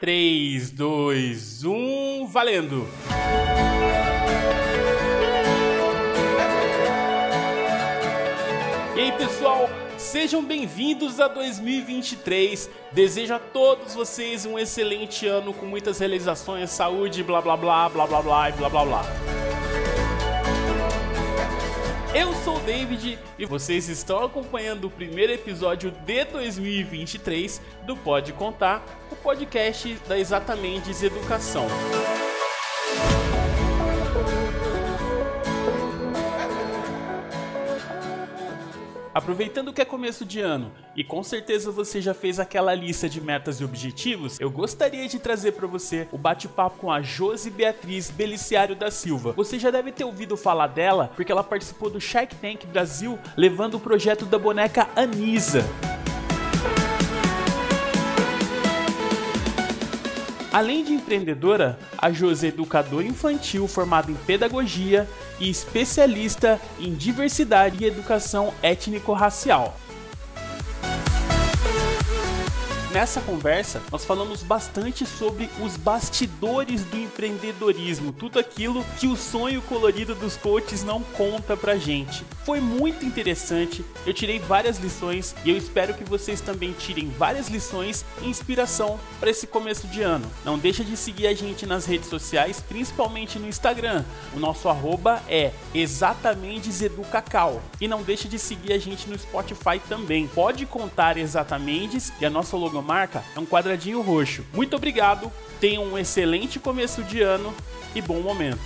3, 2, 1, valendo! E aí, pessoal, sejam bem-vindos a 2023. Desejo a todos vocês um excelente ano com muitas realizações, saúde, blá blá blá, blá blá blá e blá blá blá. Eu sou o David e vocês estão acompanhando o primeiro episódio de 2023 do Pode Contar, o podcast da Exatamente Educação. Aproveitando que é começo de ano e com certeza você já fez aquela lista de metas e objetivos, eu gostaria de trazer para você o bate-papo com a Josi Beatriz Beliciário da Silva. Você já deve ter ouvido falar dela porque ela participou do Shark Tank Brasil levando o projeto da boneca Anisa. Além de empreendedora, a Josi é educadora infantil formada em pedagogia e especialista em diversidade e educação étnico-racial. Nessa conversa, nós falamos bastante sobre os bastidores do empreendedorismo, tudo aquilo que o sonho colorido dos coaches não conta pra gente. Foi muito interessante, eu tirei várias lições e eu espero que vocês também tirem várias lições e inspiração para esse começo de ano. Não deixa de seguir a gente nas redes sociais, principalmente no Instagram. O nosso arroba é exatamente Educacau. E não deixa de seguir a gente no Spotify também. Pode contar exatamente e a nossa logo marca é um quadradinho roxo. Muito obrigado, tenham um excelente começo de ano e bom momento.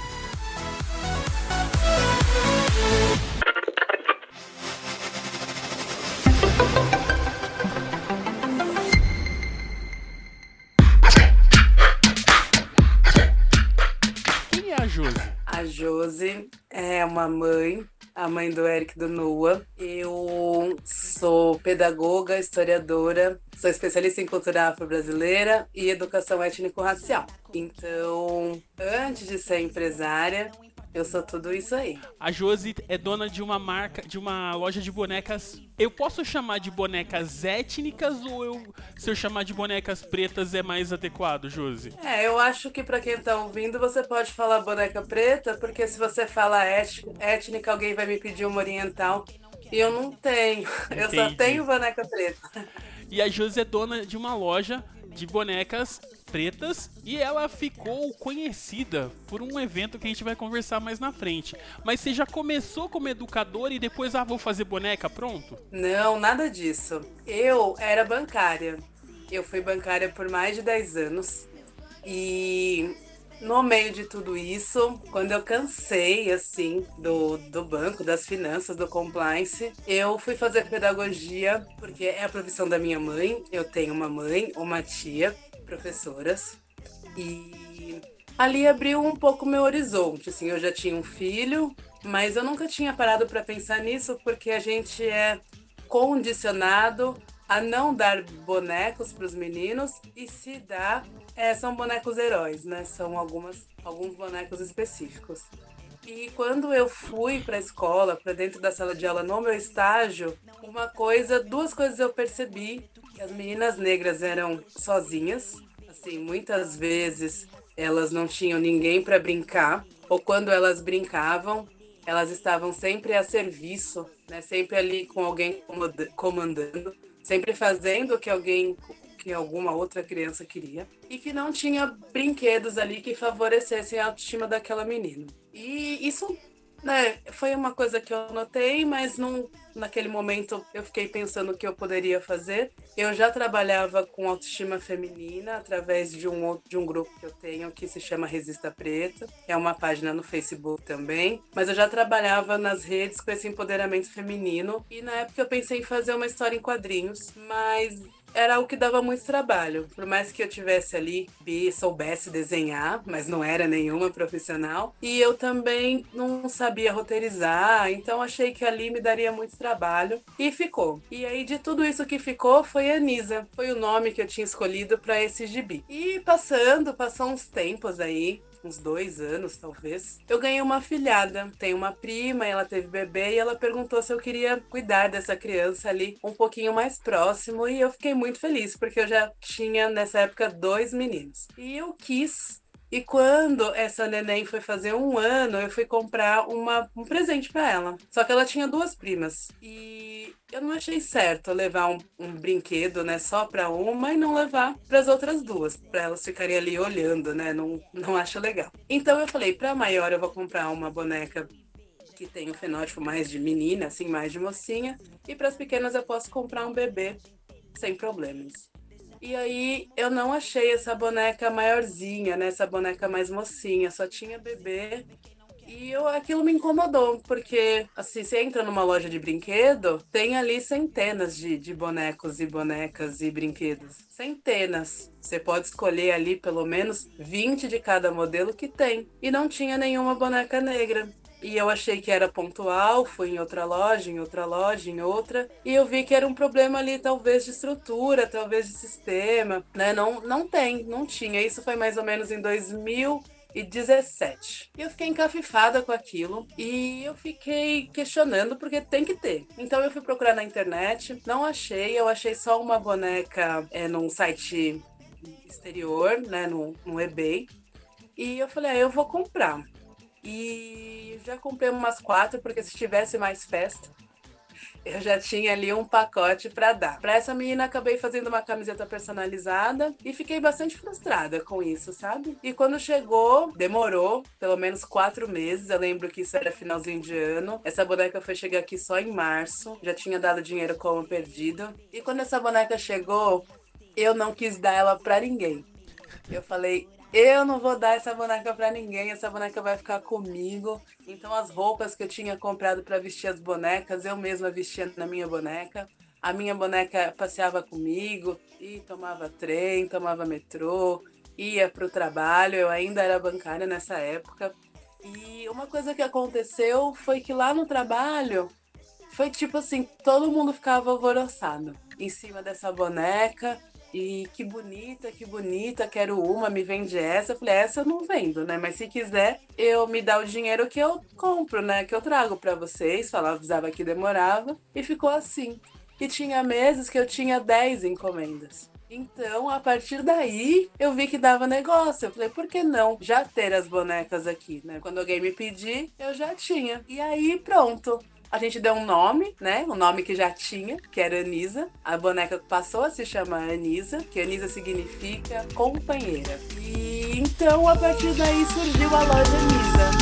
Quem é a Josi? A Josi é uma mãe a mãe do Eric do Noah. Eu sou pedagoga, historiadora, sou especialista em cultura afro-brasileira e educação étnico-racial. Então, antes de ser empresária, eu sou tudo isso aí. A Josi é dona de uma marca, de uma loja de bonecas. Eu posso chamar de bonecas étnicas ou eu, se eu chamar de bonecas pretas é mais adequado, Josi? É, eu acho que para quem tá ouvindo você pode falar boneca preta, porque se você fala étnica, alguém vai me pedir uma oriental. E eu não tenho. Entendi. Eu só tenho boneca preta. E a Josi é dona de uma loja de bonecas pretas e ela ficou conhecida por um evento que a gente vai conversar mais na frente. Mas você já começou como educadora e depois, ah, vou fazer boneca, pronto? Não, nada disso. Eu era bancária. Eu fui bancária por mais de 10 anos. E no meio de tudo isso, quando eu cansei, assim, do, do banco, das finanças, do compliance, eu fui fazer pedagogia, porque é a profissão da minha mãe. Eu tenho uma mãe, uma tia, professoras. E ali abriu um pouco meu horizonte, assim, eu já tinha um filho, mas eu nunca tinha parado para pensar nisso, porque a gente é condicionado a não dar bonecos para os meninos e se dá é, são bonecos heróis, né? São algumas, alguns bonecos específicos. E quando eu fui para a escola, para dentro da sala de aula, no meu estágio, uma coisa, duas coisas eu percebi: que as meninas negras eram sozinhas, assim, muitas vezes elas não tinham ninguém para brincar, ou quando elas brincavam, elas estavam sempre a serviço, né? Sempre ali com alguém comandando, sempre fazendo o que alguém que alguma outra criança queria e que não tinha brinquedos ali que favorecessem a autoestima daquela menina. E isso né, foi uma coisa que eu notei, mas não, naquele momento eu fiquei pensando o que eu poderia fazer. Eu já trabalhava com autoestima feminina através de um, de um grupo que eu tenho que se chama Resista Preta. É uma página no Facebook também. Mas eu já trabalhava nas redes com esse empoderamento feminino. E na época eu pensei em fazer uma história em quadrinhos, mas era o que dava muito trabalho. Por mais que eu tivesse ali e soubesse desenhar, mas não era nenhuma profissional. E eu também não sabia roteirizar, então achei que ali me daria muito trabalho. E ficou. E aí, de tudo isso que ficou, foi Anisa. Foi o nome que eu tinha escolhido para esse gibi. E passando, passou uns tempos aí. Uns dois anos, talvez, eu ganhei uma filhada. Tem uma prima, ela teve bebê e ela perguntou se eu queria cuidar dessa criança ali um pouquinho mais próximo. E eu fiquei muito feliz, porque eu já tinha nessa época dois meninos. E eu quis e quando essa neném foi fazer um ano, eu fui comprar uma, um presente para ela. Só que ela tinha duas primas. E eu não achei certo levar um, um brinquedo, né, só para uma e não levar para as outras duas, para elas ficarem ali olhando, né? Não, não acho legal. Então eu falei, para maior eu vou comprar uma boneca que tem o fenótipo mais de menina, assim, mais de mocinha, e para as pequenas eu posso comprar um bebê sem problemas. E aí eu não achei essa boneca maiorzinha, né? Essa boneca mais mocinha, só tinha bebê. E eu, aquilo me incomodou, porque assim, você entra numa loja de brinquedo, tem ali centenas de, de bonecos e bonecas e brinquedos. Centenas. Você pode escolher ali pelo menos 20 de cada modelo que tem. E não tinha nenhuma boneca negra. E eu achei que era pontual, fui em outra loja, em outra loja, em outra, e eu vi que era um problema ali, talvez de estrutura, talvez de sistema, né? Não, não tem, não tinha. Isso foi mais ou menos em 2000 e 17. E eu fiquei encafifada com aquilo e eu fiquei questionando porque tem que ter. Então eu fui procurar na internet, não achei, eu achei só uma boneca é, num site exterior, né, no, no eBay. E eu falei, ah, eu vou comprar. E já comprei umas quatro, porque se tivesse mais festa, eu já tinha ali um pacote para dar. Para essa menina, acabei fazendo uma camiseta personalizada e fiquei bastante frustrada com isso, sabe? E quando chegou, demorou pelo menos quatro meses. Eu lembro que isso era finalzinho de ano. Essa boneca foi chegar aqui só em março. Já tinha dado dinheiro como perdido. E quando essa boneca chegou, eu não quis dar ela para ninguém. Eu falei, eu não vou dar essa boneca para ninguém, essa boneca vai ficar comigo. Então as roupas que eu tinha comprado para vestir as bonecas, eu mesma vestia na minha boneca. A minha boneca passeava comigo e tomava trem, tomava metrô, ia para o trabalho. Eu ainda era bancária nessa época. E uma coisa que aconteceu foi que lá no trabalho foi tipo assim, todo mundo ficava alvoroçado em cima dessa boneca e que bonita, que bonita, quero uma, me vende essa. Eu falei, essa eu não vendo, né? Mas se quiser, eu me dá o dinheiro que eu compro, né? Que eu trago para vocês. Falava, avisava que demorava. E ficou assim. E tinha meses que eu tinha 10 encomendas. Então, a partir daí, eu vi que dava negócio. Eu falei, por que não já ter as bonecas aqui, né? Quando alguém me pedir, eu já tinha. E aí, pronto. A gente deu um nome, né? Um nome que já tinha, que era Anisa. A boneca passou a se chamar Anisa, que Anisa significa companheira. E então, a partir daí, surgiu a loja Anisa.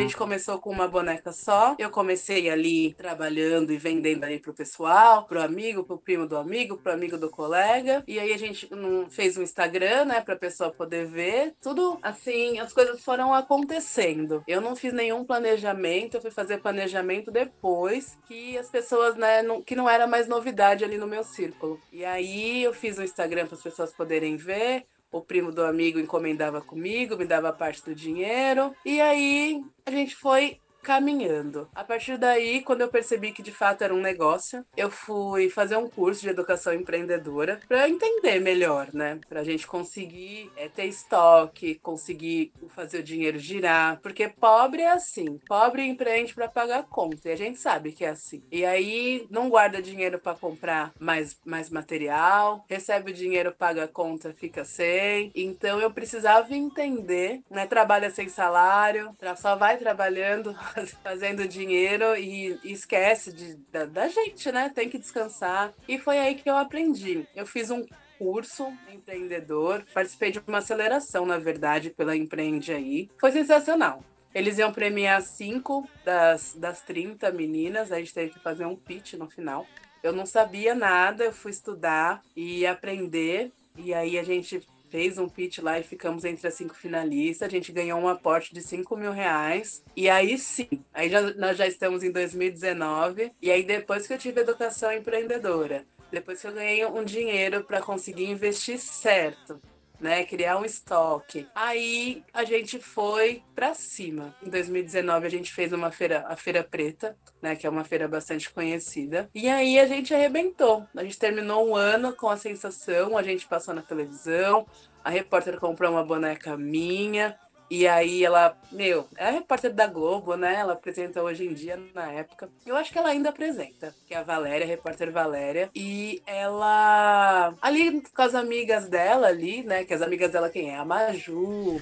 Gente começou com uma boneca só. Eu comecei ali trabalhando e vendendo ali pro pessoal, pro amigo, pro primo do amigo, pro amigo do colega. E aí a gente fez um Instagram, né, pra pessoa poder ver. Tudo assim, as coisas foram acontecendo. Eu não fiz nenhum planejamento, eu fui fazer planejamento depois que as pessoas, né, não, que não era mais novidade ali no meu círculo. E aí eu fiz um Instagram para as pessoas poderem ver o primo do amigo encomendava comigo, me dava parte do dinheiro. E aí a gente foi caminhando. A partir daí, quando eu percebi que de fato era um negócio, eu fui fazer um curso de educação empreendedora para entender melhor, né? Para a gente conseguir é, ter estoque, conseguir fazer o dinheiro girar, porque pobre é assim, pobre empreende para pagar conta e a gente sabe que é assim. E aí não guarda dinheiro para comprar mais, mais material, recebe o dinheiro, paga a conta, fica sem. Então eu precisava entender, né? Trabalha sem salário, só vai trabalhando fazendo dinheiro e, esquece de, da, da gente, né? Tem que descansar. E foi aí que eu aprendi. Eu fiz um curso empreendedor, participei de uma aceleração, na verdade, pela Empreende aí. Foi sensacional. Eles iam premiar cinco das, das 30 meninas, a gente teve que fazer um pitch no final. Eu não sabia nada, eu fui estudar e aprender. E aí a gente fez um pitch lá e ficamos entre as cinco finalistas. A gente ganhou um aporte de 5 mil reais. E aí sim, aí já, nós já estamos em 2019. E aí depois que eu tive educação empreendedora, depois que eu ganhei um dinheiro para conseguir investir certo, né? Criar um estoque. Aí a gente foi para cima. Em 2019 a gente fez uma feira, a Feira Preta, né? Que é uma feira bastante conhecida. E aí a gente arrebentou. A gente terminou um ano com a sensação, a gente passou na televisão, a repórter comprou uma boneca minha. E aí ela, meu, é a repórter da Globo, né? Ela apresenta hoje em dia, na época. Eu acho que ela ainda apresenta, que é a Valéria, a repórter Valéria. E ela, ali com as amigas dela ali, né? Que as amigas dela quem é? A Maju.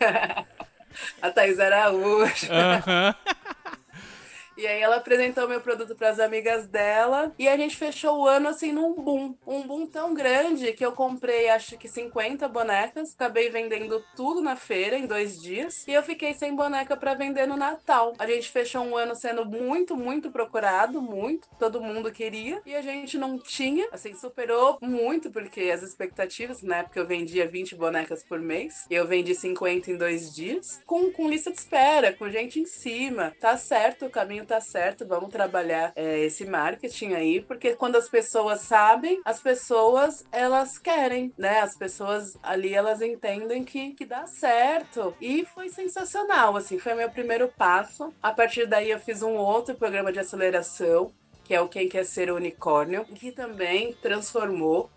a Thais Araújo. E aí ela apresentou meu produto para as amigas dela. E a gente fechou o ano assim num boom. Um boom tão grande que eu comprei acho que 50 bonecas, acabei vendendo tudo na feira em dois dias. E eu fiquei sem boneca para vender no Natal. A gente fechou um ano sendo muito, muito procurado, muito, todo mundo queria. E a gente não tinha, assim, superou muito porque as expectativas, na época eu vendia 20 bonecas por mês. E eu vendi 50 em dois dias, com, com lista de espera, com gente em cima. Tá certo o caminho tá certo, vamos trabalhar é, esse marketing aí, porque quando as pessoas sabem, as pessoas elas querem, né? As pessoas ali elas entendem que, que dá certo. E foi sensacional, assim, foi meu primeiro passo. A partir daí eu fiz um outro programa de aceleração que é o Quem Quer Ser Unicórnio, que também transformou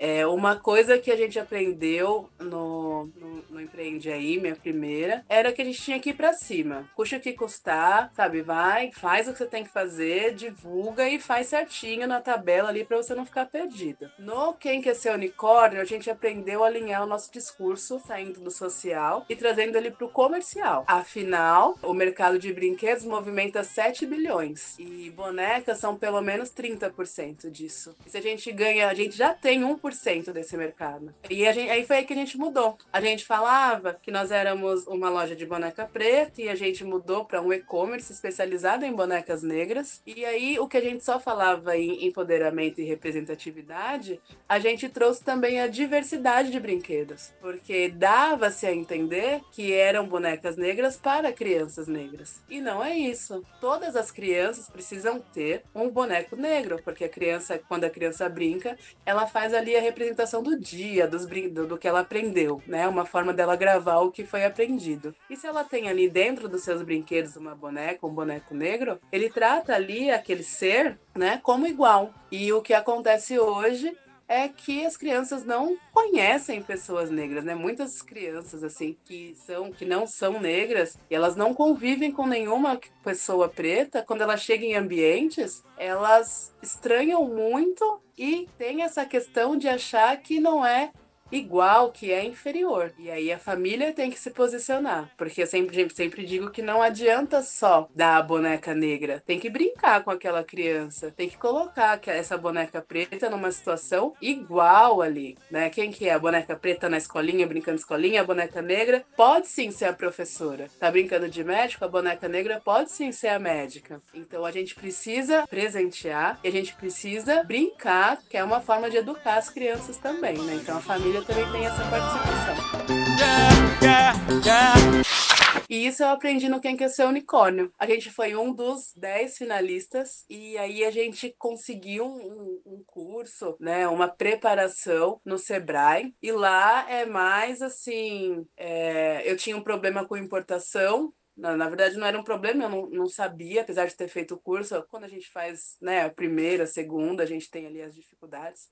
é, uma coisa que a gente aprendeu no, no, no, Empreende Aí, minha primeira, era que a gente tinha que ir pra cima. Custa o que custar, sabe? Vai, faz o que você tem que fazer, divulga e faz certinho na tabela ali pra você não ficar perdida. No Quem Quer Ser Unicórnio, a gente aprendeu a alinhar o nosso discurso, saindo do social e trazendo ele pro comercial. Afinal, o mercado de brinquedos movimenta 7 bilhões e bonecas são pelo menos 30% disso. E se a gente ganha, a gente já tem 1% 1% desse mercado. E gente, aí foi aí que a gente mudou. A gente falava que nós éramos uma loja de boneca preta e a gente mudou para um e-commerce especializado em bonecas negras. E aí o que a gente só falava em empoderamento e representatividade, a gente trouxe também a diversidade de brinquedos, porque dava-se a entender que eram bonecas negras para crianças negras. E não é isso. Todas as crianças precisam ter um boneco negro, porque a criança, quando a criança brinca, ela faz ali a representação do dia, dos do, do que ela aprendeu, né? Uma forma dela gravar o que foi aprendido. E se ela tem ali dentro dos seus brinquedos uma boneca, um boneco negro, ele trata ali aquele ser, né, como igual. E o que acontece hoje é que as crianças não conhecem pessoas negras, né? Muitas crianças assim que são que não são negras, elas não convivem com nenhuma pessoa preta, quando elas chegam em ambientes, elas estranham muito e tem essa questão de achar que não é igual, que é inferior. E aí a família tem que se posicionar. Porque eu sempre, sempre digo que não adianta só dar a boneca negra. Tem que brincar com aquela criança. Tem que colocar essa boneca preta numa situação igual ali, né? Quem que é? A boneca preta na escolinha, brincando escolinha, a boneca negra pode sim ser a professora. Tá brincando de médico? A boneca negra pode sim ser a médica. Então a gente precisa presentear e a gente precisa brincar, que é uma forma de educar as crianças também, né? Então a família também tem essa participação. Yeah, yeah, yeah. E isso eu aprendi no Quem Quer Ser Unicórnio. A gente foi um dos dez finalistas e aí a gente conseguiu um, um curso, né, uma preparação no Sebrae. E lá é mais assim, é, eu tinha um problema com importação, na, na, verdade, não era um problema, eu não, não sabia, apesar de ter feito o curso. Quando a gente faz né, a primeira, a segunda, a gente tem ali as dificuldades.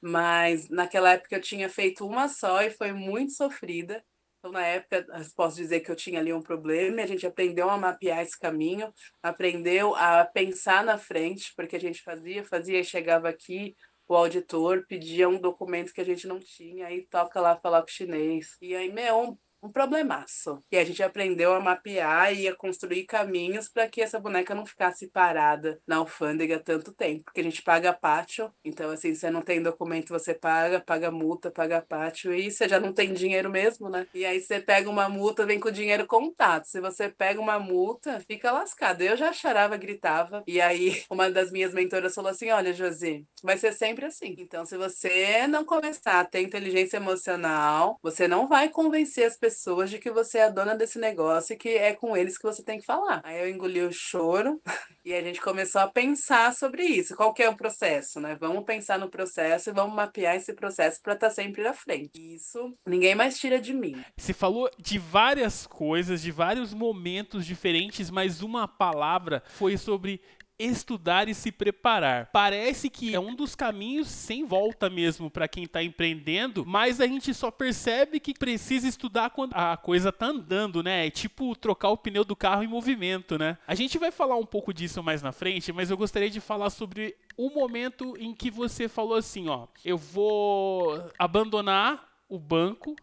Mas naquela época eu tinha feito uma só e foi muito sofrida. Então, na época, posso dizer que eu tinha ali um problema a gente aprendeu a mapear esse caminho, aprendeu a pensar na frente, porque a gente fazia, fazia e chegava aqui, o auditor pedia um documento que a gente não tinha, aí toca lá falar com o chinês. E aí, meu, um problemaço. E a gente aprendeu a mapear e a construir caminhos para que essa boneca não ficasse parada na alfândega tanto tempo, porque a gente paga pátio, então assim, você não tem documento, você paga, paga multa, paga pátio e você já não tem dinheiro mesmo, né? E aí você pega uma multa, vem com o dinheiro contado. Se você pega uma multa, fica lascado. Eu já chorava, gritava. E aí uma das minhas mentoras falou assim: "Olha, Josi, vai ser sempre assim. Então, se você não começar a ter inteligência emocional, você não vai convencer as pessoas pessoas de que você é a dona desse negócio e que é com eles que você tem que falar. Aí eu engoli o choro e a gente começou a pensar sobre isso. Qual que é o processo, né? Vamos pensar no processo e vamos mapear esse processo para estar tá sempre à frente. Isso ninguém mais tira de mim. Você falou de várias coisas, de vários momentos diferentes, mas uma palavra foi sobre estudar e se preparar. Parece que é um dos caminhos sem volta mesmo para quem está empreendendo, mas a gente só percebe que precisa estudar quando a coisa tá andando, né? É tipo trocar o pneu do carro em movimento, né? A gente vai falar um pouco disso mais na frente, mas eu gostaria de falar sobre o momento em que você falou assim, ó, eu vou abandonar o banco,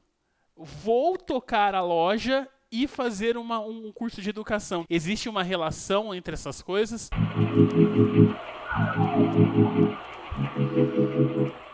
vou tocar a loja e fazer uma, um curso de educação. Existe uma relação entre essas coisas?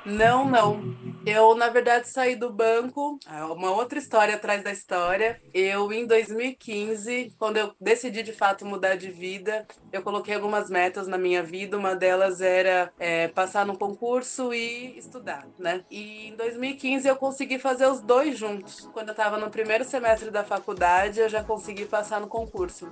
Não, não. Eu, na verdade, saí do banco. É uma outra história atrás da história. Eu, em 2015, quando eu decidi de fato mudar de vida, eu coloquei algumas metas na minha vida. Uma delas era é, passar no concurso e estudar, né? E em 2015 eu consegui fazer os dois juntos. Quando eu estava no primeiro semestre da faculdade, eu já consegui passar no concurso.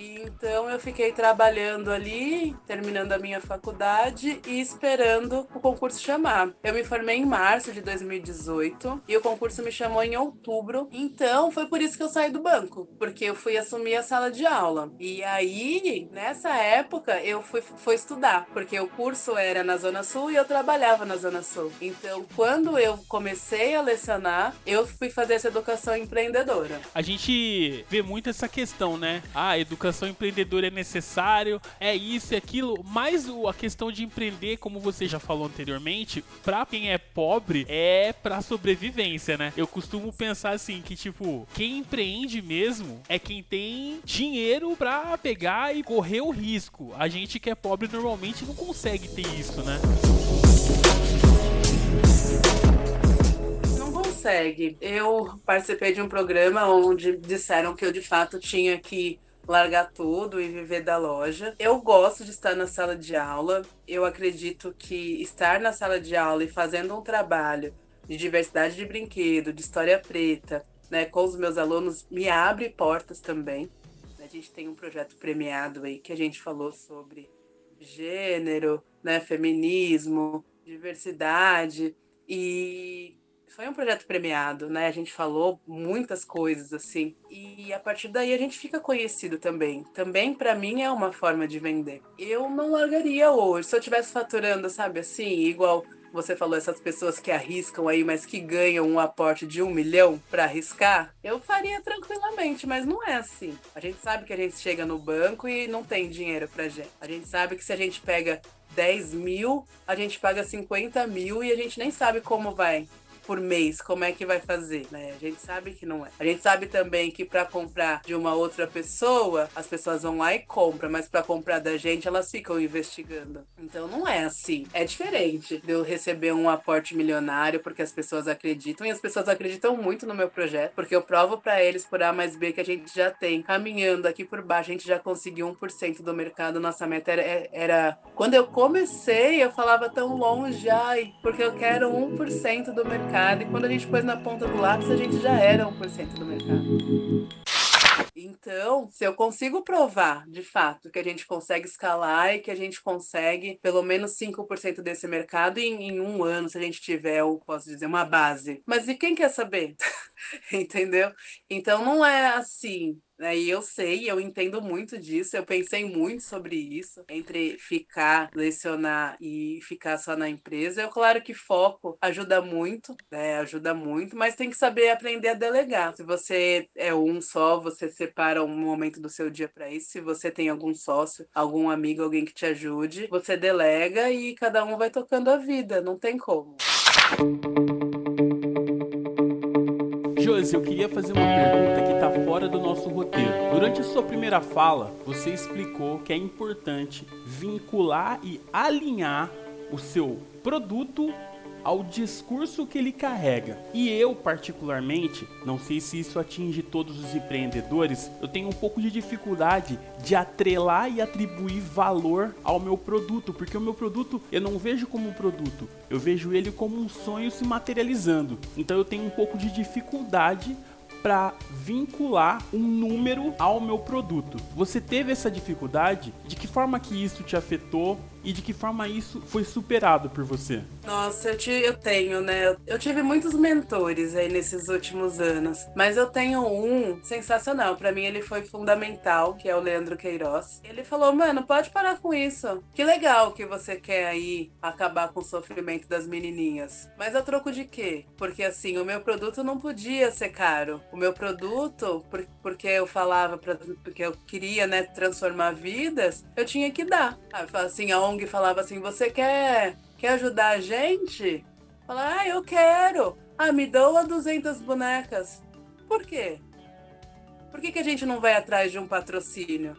Então eu fiquei trabalhando ali, terminando a minha faculdade e esperando o concurso chamar. Eu me formei em março de 2018 e o concurso me chamou em outubro. Então foi por isso que eu saí do banco, porque eu fui assumir a sala de aula. E aí, nessa época, eu fui, fui estudar, porque o curso era na Zona Sul e eu trabalhava na Zona Sul. Então, quando eu comecei a lecionar, eu fui fazer essa educação empreendedora. A gente vê muito essa questão, né? Ah, educação educação empreendedora é necessário, é isso e aquilo, mas a questão de empreender, como você já falou anteriormente, para quem é pobre é para sobrevivência, né? Eu costumo pensar assim que tipo, quem empreende mesmo é quem tem dinheiro para pegar e correr o risco. A gente que é pobre normalmente não consegue ter isso, né? Não consegue. Eu participei de um programa onde disseram que eu de fato tinha que largar tudo e viver da loja. Eu gosto de estar na sala de aula. Eu acredito que estar na sala de aula e fazendo um trabalho de diversidade de brinquedo, de história preta, né, com os meus alunos, me abre portas também. A gente tem um projeto premiado aí que a gente falou sobre gênero, né, feminismo, diversidade e foi um projeto premiado, né? A gente falou muitas coisas assim. E a partir daí a gente fica conhecido também. Também para mim é uma forma de vender. Eu não largaria hoje. Se eu tivesse faturando, sabe assim, igual você falou, essas pessoas que arriscam aí, mas que ganham um aporte de um milhão para arriscar, eu faria tranquilamente, mas não é assim. A gente sabe que a gente chega no banco e não tem dinheiro pra gente. A gente sabe que se a gente pega 10 mil, a gente paga 50 mil e a gente nem sabe como vai por mês, como é que vai fazer, né? A gente sabe que não é. A gente sabe também que para comprar de uma outra pessoa, as pessoas vão lá e compram, mas para comprar da gente, elas ficam investigando. Então não é assim. É diferente de eu receber um aporte milionário porque as pessoas acreditam e as pessoas acreditam muito no meu projeto, porque eu provo para eles por A mais B que a gente já tem. Caminhando aqui por baixo, a gente já conseguiu 1% do mercado. Nossa meta era, era. Quando eu comecei, eu falava tão longe, ai, porque eu quero 1% do mercado mercado e quando a gente pôs na ponta do lápis, a gente já era 1% do mercado. Então, se eu consigo provar, de fato, que a gente consegue escalar e que a gente consegue pelo menos 5% desse mercado em, em, um ano, se a gente tiver, eu posso dizer, uma base. Mas e quem quer saber? Entendeu? Então, não é assim. Né? E eu sei, eu entendo muito disso, eu pensei muito sobre isso, entre ficar, lecionar e ficar só na empresa. Eu, claro que foco ajuda muito, né? Ajuda muito, mas tem que saber aprender a delegar. Se você é um só, você separa um momento do seu dia para isso. Se você tem algum sócio, algum amigo, alguém que te ajude, você delega e cada um vai tocando a vida, não tem como. Josi, eu queria fazer uma pergunta que está fora do nosso roteiro. Durante a sua primeira fala, você explicou que é importante vincular e alinhar o seu produto ao discurso que ele carrega. E eu, particularmente, não sei se isso atinge todos os empreendedores, eu tenho um pouco de dificuldade de atrelar e atribuir valor ao meu produto, porque o meu produto eu não vejo como um produto, eu vejo ele como um sonho se materializando. Então eu tenho um pouco de dificuldade para vincular um número ao meu produto. Você teve essa dificuldade? De que forma que isso te afetou? E de que forma isso foi superado por você? Nossa, eu, te, eu tenho, né? Eu tive muitos mentores aí nesses últimos anos, mas eu tenho um sensacional. Para mim, ele foi fundamental, que é o Leandro Queiroz. Ele falou: Mano, pode parar com isso. Que legal que você quer aí acabar com o sofrimento das menininhas. Mas a troco de quê? Porque assim, o meu produto não podia ser caro. O meu produto, porque eu falava, pra, porque eu queria, né, transformar vidas, eu tinha que dar. Assim, a ONG falava assim: você quer, quer ajudar a gente? Fala, ah, eu quero. Ah, me doa 200 bonecas. Por quê? Por que, que a gente não vai atrás de um patrocínio,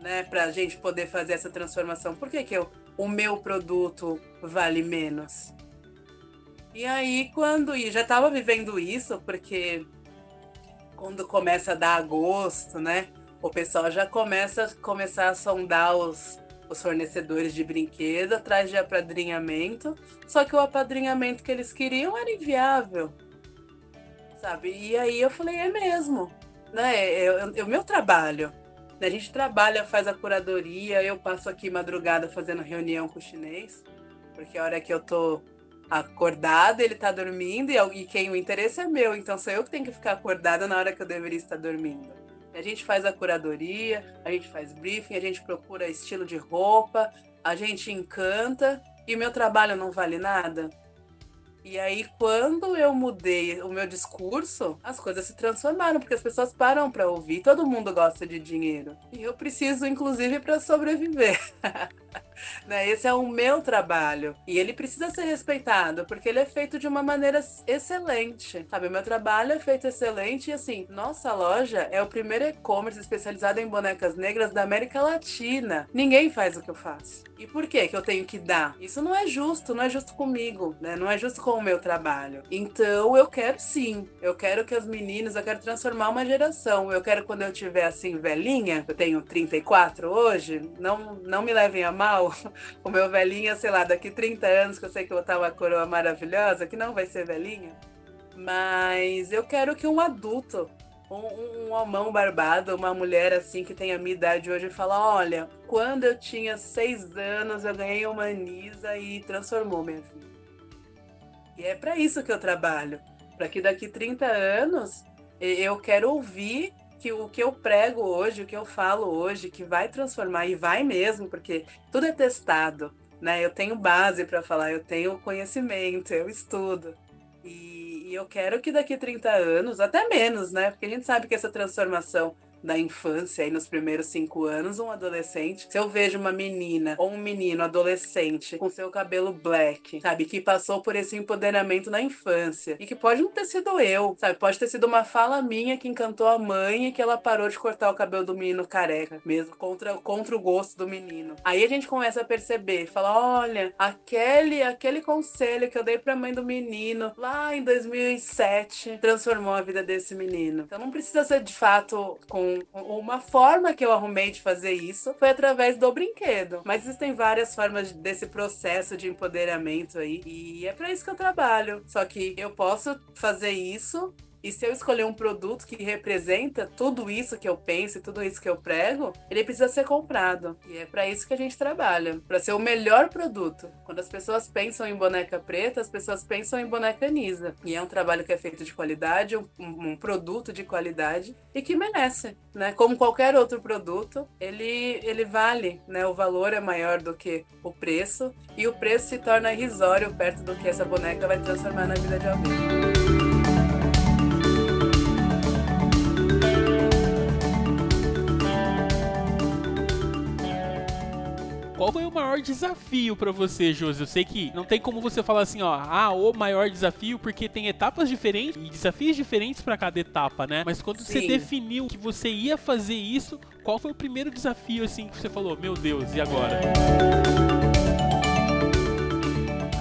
né, pra gente poder fazer essa transformação? Por que, que eu, o meu produto vale menos? E aí, quando. E já estava vivendo isso, porque quando começa a dar agosto, né? O pessoal já começa começar a sondar os, os fornecedores de brinquedo atrás de apadrinhamento, só que o apadrinhamento que eles queriam era inviável, sabe? E aí eu falei, é mesmo, né? É, o meu trabalho. A gente trabalha, faz a curadoria, eu passo aqui madrugada fazendo reunião com o chinês, porque a hora que eu tô acordada, ele tá dormindo e, e quem o interesse é meu, então sou eu que tenho que ficar acordada na hora que eu deveria estar dormindo. A gente faz a curadoria, a gente faz briefing, a gente procura estilo de roupa, a gente encanta e meu trabalho não vale nada. E aí, quando eu mudei o meu discurso, as coisas se transformaram, porque as pessoas param para ouvir. Todo mundo gosta de dinheiro. E eu preciso, inclusive, para sobreviver. né? Esse é o meu trabalho. E ele precisa ser respeitado, porque ele é feito de uma maneira excelente. Sabe, o meu trabalho é feito excelente e assim, nossa loja é o primeiro e-commerce especializado em bonecas negras da América Latina. Ninguém faz o que eu faço. E por que que eu tenho que dar? Isso não é justo, não é justo comigo, né? Não é justo com o meu trabalho. Então eu quero sim. Eu quero que as meninas, eu quero transformar uma geração. Eu quero quando eu tiver assim velhinha, eu tenho 34 hoje, não não me levem a mal, o meu velhinha, sei lá, daqui 30 anos que eu sei que eu vou estar uma coroa maravilhosa, que não vai ser velhinha. Mas eu quero que um adulto, um, um homão barbado, uma mulher assim que tem a minha idade hoje, fala: olha, quando eu tinha seis anos eu ganhei uma Nisa e transformou minha vida. E é para isso que eu trabalho. Para que daqui 30 anos eu quero ouvir que o que eu prego hoje, o que eu falo hoje, que vai transformar e vai mesmo, porque tudo é testado, né? Eu tenho base para falar, eu tenho conhecimento, eu estudo. E, e eu quero que daqui 30 anos, até menos, né? Porque a gente sabe que essa transformação da infância, aí nos primeiros cinco anos, um adolescente, se eu vejo uma menina ou um menino adolescente com seu cabelo black, sabe, que passou por esse empoderamento na infância e que pode não ter sido eu, sabe, pode ter sido uma fala minha que encantou a mãe e que ela parou de cortar o cabelo do menino careca, mesmo contra, contra o gosto do menino. Aí a gente começa a perceber, fala, olha, aquele, aquele conselho que eu dei pra mãe do menino lá em 2007 transformou a vida desse menino. Então não precisa ser de fato com uma forma que eu arrumei de fazer isso foi através do brinquedo. Mas existem várias formas desse processo de empoderamento aí. E é para isso que eu trabalho. Só que eu posso fazer isso e se eu escolher um produto que representa tudo isso que eu penso e tudo isso que eu prego, ele precisa ser comprado. E é para isso que a gente trabalha, para ser o melhor produto. Quando as pessoas pensam em boneca preta, as pessoas pensam em boneca Nisa. E é um trabalho que é feito de qualidade, um, um produto de qualidade e que merece, né? Como qualquer outro produto, ele ele vale, né? O valor é maior do que o preço e o preço se torna irrisório perto do que essa boneca vai transformar na vida de alguém. Qual foi o maior desafio para você, Josi? Eu sei que não tem como você falar assim, ó, ah, o maior desafio, porque tem etapas diferentes e desafios diferentes para cada etapa, né? Mas quando Sim. você definiu que você ia fazer isso, qual foi o primeiro desafio assim que você falou, meu Deus, e agora?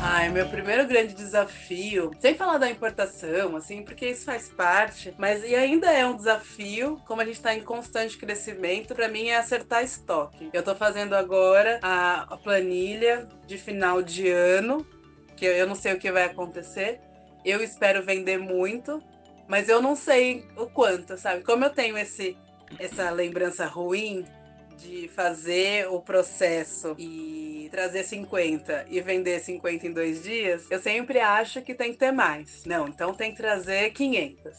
Ai, meu primeiro grande desafio, sem falar da importação, assim, porque isso faz parte, mas e ainda é um desafio, como a gente está em constante crescimento, para mim é acertar estoque. Eu estou fazendo agora a, a planilha de final de ano, que eu não sei o que vai acontecer. Eu espero vender muito, mas eu não sei o quanto, sabe? Como eu tenho esse, essa lembrança ruim de fazer o processo e trazer 50 e vender 50 em dois dias, eu sempre acho que tem que ter mais. Não, então tem que trazer 500.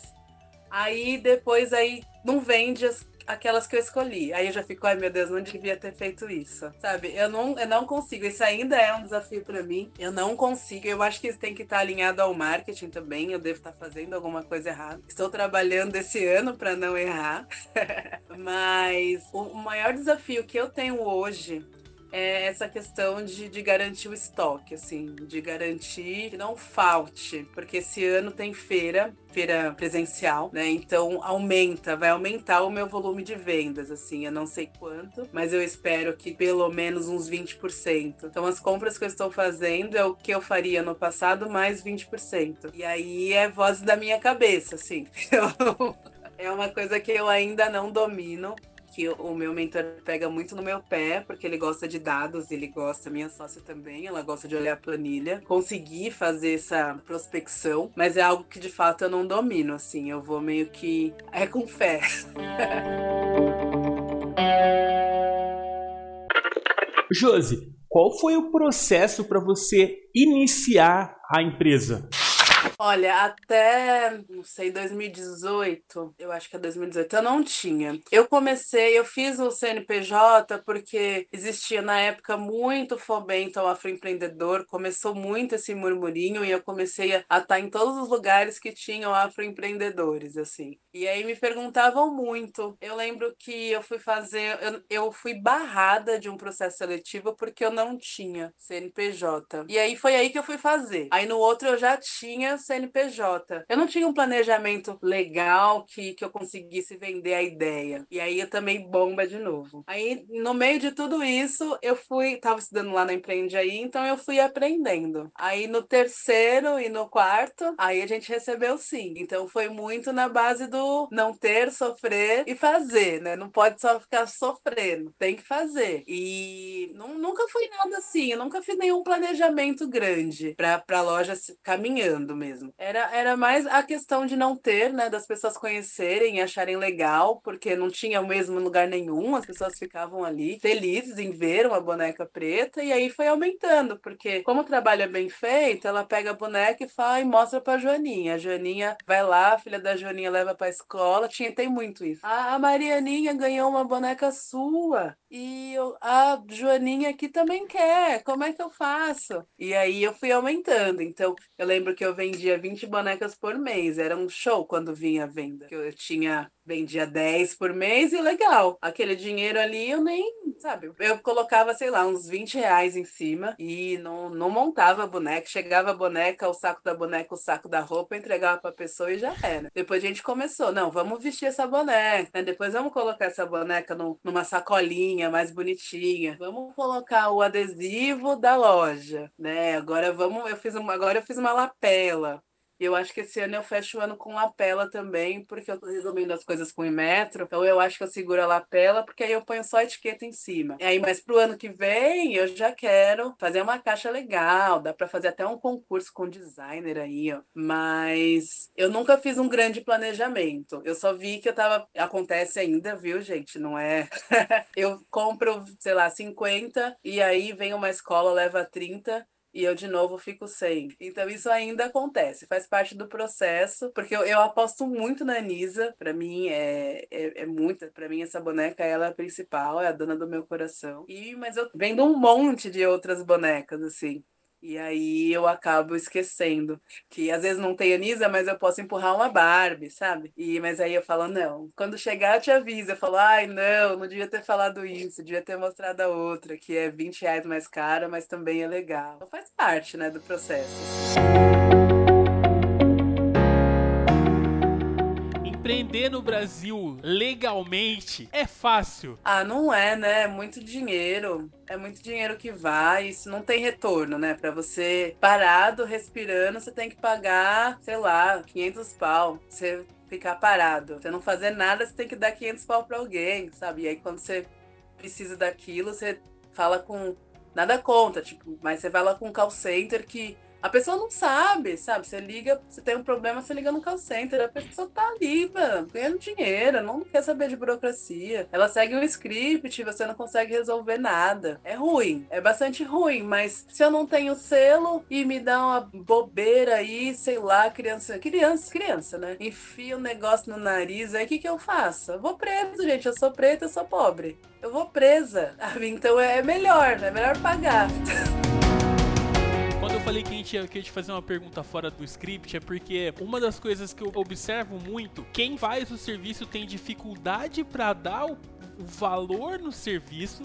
Aí depois aí não vende as aquelas que eu escolhi. Aí eu já fico, ai meu Deus, não devia ter feito isso. Sabe? Eu não, eu não consigo. Isso ainda é um desafio para mim. Eu não consigo. Eu acho que isso tem que estar alinhado ao marketing também. Eu devo estar fazendo alguma coisa errada. Estou trabalhando esse ano para não errar. Mas o maior desafio que eu tenho hoje é essa questão de, de garantir o estoque, assim, de garantir que não falte, porque esse ano tem feira, feira presencial, né? Então aumenta, vai aumentar o meu volume de vendas, assim, eu não sei quanto, mas eu espero que pelo menos uns 20%. Então as compras que eu estou fazendo é o que eu faria no passado mais 20%. E aí é voz da minha cabeça, assim. é uma coisa que eu ainda não domino que o meu mentor pega muito no meu pé, porque ele gosta de dados, ele gosta, minha sócia também, ela gosta de olhar a planilha, conseguir fazer essa prospecção, mas é algo que de fato eu não domino, assim, eu vou meio que. É com fé. Josi, qual foi o processo para você iniciar a empresa? Olha, até, não sei, 2018, eu acho que é 2018, eu não tinha. Eu comecei, eu fiz o CNPJ porque existia na época muito fomento ao afroempreendedor, começou muito esse murmurinho e eu comecei a estar em todos os lugares que tinham afroempreendedores, assim. E aí me perguntavam muito. Eu lembro que eu fui fazer, eu, eu fui barrada de um processo seletivo porque eu não tinha CNPJ. E aí foi aí que eu fui fazer. Aí no outro eu já tinha. Eu não tinha um planejamento legal que, que eu conseguisse vender a ideia. E aí eu também bomba de novo. Aí no meio de tudo isso, eu fui, tava estudando lá na Empreende aí, então eu fui aprendendo. Aí no terceiro e no quarto, aí a gente recebeu sim. Então foi muito na base do não ter, sofrer e fazer, né? Não pode só ficar sofrendo, tem que fazer. E nunca fui nada assim, eu nunca fiz nenhum planejamento grande para a loja caminhando mesmo. Era, era mais a questão de não ter, né? Das pessoas conhecerem e acharem legal, porque não tinha o mesmo lugar nenhum, as pessoas ficavam ali felizes em ver uma boneca preta, e aí foi aumentando, porque como o trabalho é bem feito, ela pega a boneca e fala e mostra pra Joaninha. A Joaninha vai lá, a filha da Joaninha leva pra escola, tinha, tem muito isso. A, a Marianinha ganhou uma boneca sua e eu, a Joaninha aqui também quer, como é que eu faço? E aí eu fui aumentando. Então, eu lembro que eu vendia 20 bonecas por mês, era um show quando vinha a venda. Eu, eu tinha vendia 10 por mês e legal. Aquele dinheiro ali eu nem, sabe, eu colocava, sei lá, uns 20 reais em cima e não, não montava a boneca. Chegava a boneca, o saco da boneca, o saco da roupa, entregava pra pessoa e já era. Depois a gente começou, não, vamos vestir essa boneca, né? depois vamos colocar essa boneca no, numa sacolinha mais bonitinha. Vamos colocar o adesivo da loja, né? Agora vamos, eu fiz uma, agora eu fiz uma lapela. Eu acho que esse ano eu fecho o ano com lapela também, porque eu tô resolvendo as coisas com o metro. Então eu acho que eu seguro a lapela, porque aí eu ponho só a etiqueta em cima. E aí, mas pro ano que vem, eu já quero fazer uma caixa legal. Dá para fazer até um concurso com designer aí, ó. Mas eu nunca fiz um grande planejamento. Eu só vi que eu tava. Acontece ainda, viu, gente? Não é. eu compro, sei lá, 50 e aí vem uma escola, leva 30 e eu de novo fico sem. Então isso ainda acontece, faz parte do processo, porque eu, eu aposto muito na Anisa, para mim é, é, é muita, para mim essa boneca ela é a principal, é a dona do meu coração. E mas eu vendo um monte de outras bonecas assim. E aí eu acabo esquecendo que às vezes não tem Anisa, mas eu posso empurrar uma Barbie, sabe? E mas aí eu falo, não, quando chegar eu te aviso. Eu falo, ai, não, não devia ter falado isso, devia ter mostrado a outra, que é 20 reais mais cara, mas também é legal. Então faz parte, né, do processo. Assim. Empreender no Brasil legalmente é fácil? Ah, não é, né? É muito dinheiro. É muito dinheiro que vai, isso não tem retorno, né? Para você parado, respirando, você tem que pagar, sei lá, 500 pau. Você ficar parado. Você não fazer nada, você tem que dar 500 pau para alguém, sabe? E aí quando você precisa daquilo, você fala com nada conta, tipo, mas você vai lá com um call center que A pessoa não sabe, sabe? Você liga, você tem um problema, você liga no call center. A pessoa tá ali, mano, ganhando dinheiro, não quer saber de burocracia. Ela segue um script, você não consegue resolver nada. É ruim, é bastante ruim, mas se eu não tenho selo e me dá uma bobeira aí, sei lá, criança, criança, criança, né? Enfia o um negócio no nariz, aí o que que eu faço? Eu vou preso, gente. Eu sou preta, eu sou pobre. Eu vou presa. Então é melhor, é melhor pagar. Falei que a gente ia, que a gente fazer uma pergunta fora do script, é porque uma das coisas que eu observo muito, quem faz o serviço tem dificuldade para dar o, o valor no serviço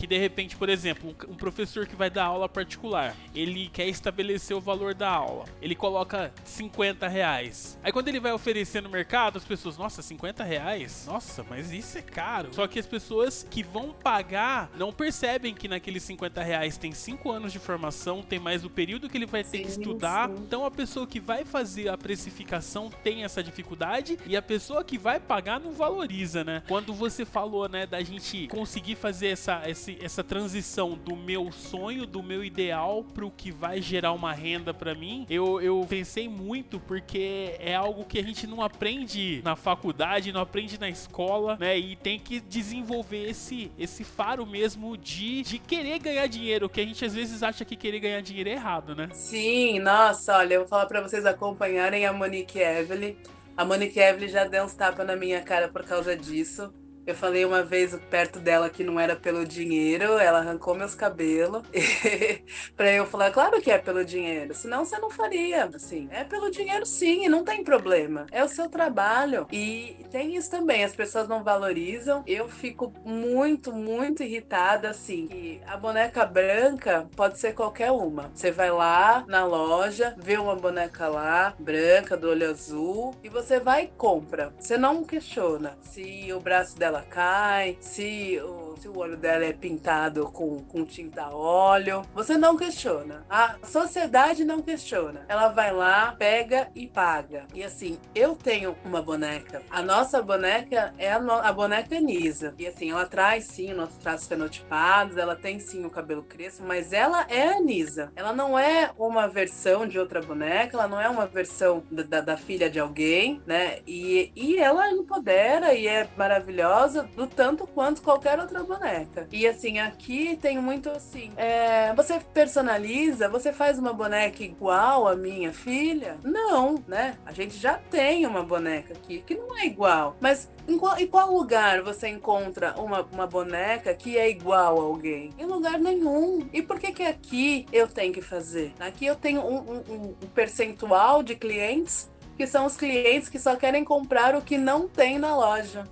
que de repente, por exemplo, um professor que vai dar aula particular, ele quer estabelecer o valor da aula, ele coloca 50 reais. Aí quando ele vai oferecer no mercado, as pessoas, nossa, 50 reais? Nossa, mas isso é caro. Só que as pessoas que vão pagar não percebem que naqueles 50 reais tem 5 anos de formação, tem mais o período que ele vai ter sim, que estudar. Sim. Então a pessoa que vai fazer a precificação tem essa dificuldade e a pessoa que vai pagar não valoriza, né? Quando você falou, né, da gente conseguir fazer essa, esse esse, essa transição do meu sonho, do meu ideal pro que vai gerar uma renda para mim, eu, eu pensei muito porque é algo que a gente não aprende na faculdade, não aprende na escola, né? E tem que desenvolver esse, esse faro mesmo de, de querer ganhar dinheiro, que a gente às vezes acha que querer ganhar dinheiro é errado, né? Sim, nossa, olha, eu vou falar para vocês acompanharem a Monique Evelyn. A Monique Evelyn já deu uns tapas na minha cara por causa disso. Eu falei uma vez perto dela que não era pelo dinheiro, ela arrancou meus cabelos para eu falar, claro que é pelo dinheiro, senão você não faria, assim. É pelo dinheiro sim, e não tem problema. É o seu trabalho. E tem isso também, as pessoas não valorizam. Eu fico muito, muito irritada assim, a boneca branca pode ser qualquer uma. Você vai lá na loja, vê uma boneca lá, branca, do olho azul, e você vai e compra. Você não questiona se o braço dela ela se o, se o olho dela é pintado com, com tinta óleo. Você não questiona. A sociedade não questiona. Ela vai lá, pega e paga. E assim, eu tenho uma boneca. A nossa boneca é a, no, a boneca Nisa. E assim, ela traz sim nossos traços fenotipados, ela tem sim o cabelo crespo, mas ela é a Nisa. Ela não é uma versão de outra boneca, ela não é uma versão da, da, da filha de alguém, né? E, e ela empodera e é maravilhosa do tanto quanto qualquer outra boneca. E assim, aqui tem muito assim: é, você personaliza, você faz uma boneca igual a minha filha? Não, né? A gente já tem uma boneca aqui que não é igual. Mas em qual, em qual lugar você encontra uma, uma boneca que é igual a alguém? Em lugar nenhum. E por que que aqui eu tenho que fazer? Aqui eu tenho um, um, um percentual de clientes que são os clientes que só querem comprar o que não tem na loja.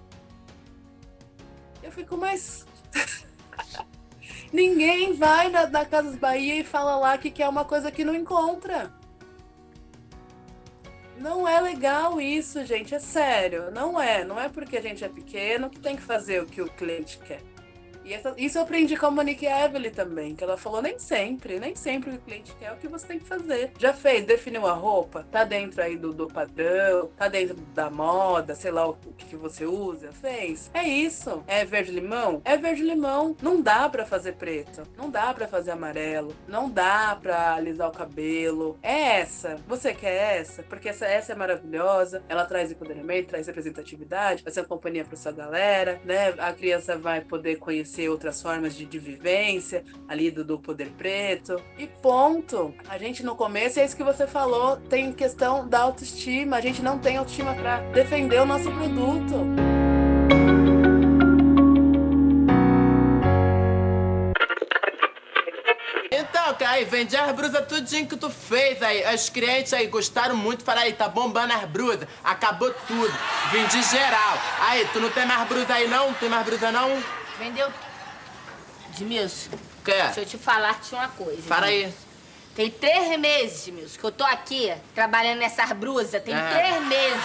Eu fico, mas. Ninguém vai na, na Casas Bahia e fala lá que quer uma coisa que não encontra. Não é legal isso, gente. É sério. Não é. Não é porque a gente é pequeno que tem que fazer o que o cliente quer. E essa, isso eu aprendi com a Monique Evelyn também, que ela falou nem sempre, nem sempre o cliente quer o que você tem que fazer. Já fez, definiu a roupa, tá dentro aí do, do padrão, tá dentro da moda, sei lá o, o que, que você usa, fez. É isso. É verde limão? É verde limão. Não dá para fazer preto, não dá para fazer amarelo, não dá para alisar o cabelo. É essa. Você quer essa? Porque essa, essa é maravilhosa, ela traz empoderamento, traz representatividade, vai ser uma companhia para sua galera, né? A criança vai poder conhecer conhecer outras formas de, de vivência ali do, do poder preto. E ponto. A gente no começo, é isso que você falou, tem questão da autoestima. A gente não tem autoestima para defender o nosso produto. Então, aí, vendi as brusas tudinho que tu fez aí. Os clientes aí gostaram muito, falaram aí, tá bombando as brusas. Acabou tudo. Vendi geral. Aí, tu não tem mais brusa aí não? Tem mais brusa não? Vendeu Edmilson, que? deixa eu te falar tinha uma coisa. Fala aí. Tem três meses, Edmilson, que eu tô aqui trabalhando nessas brusas. Tem é. três meses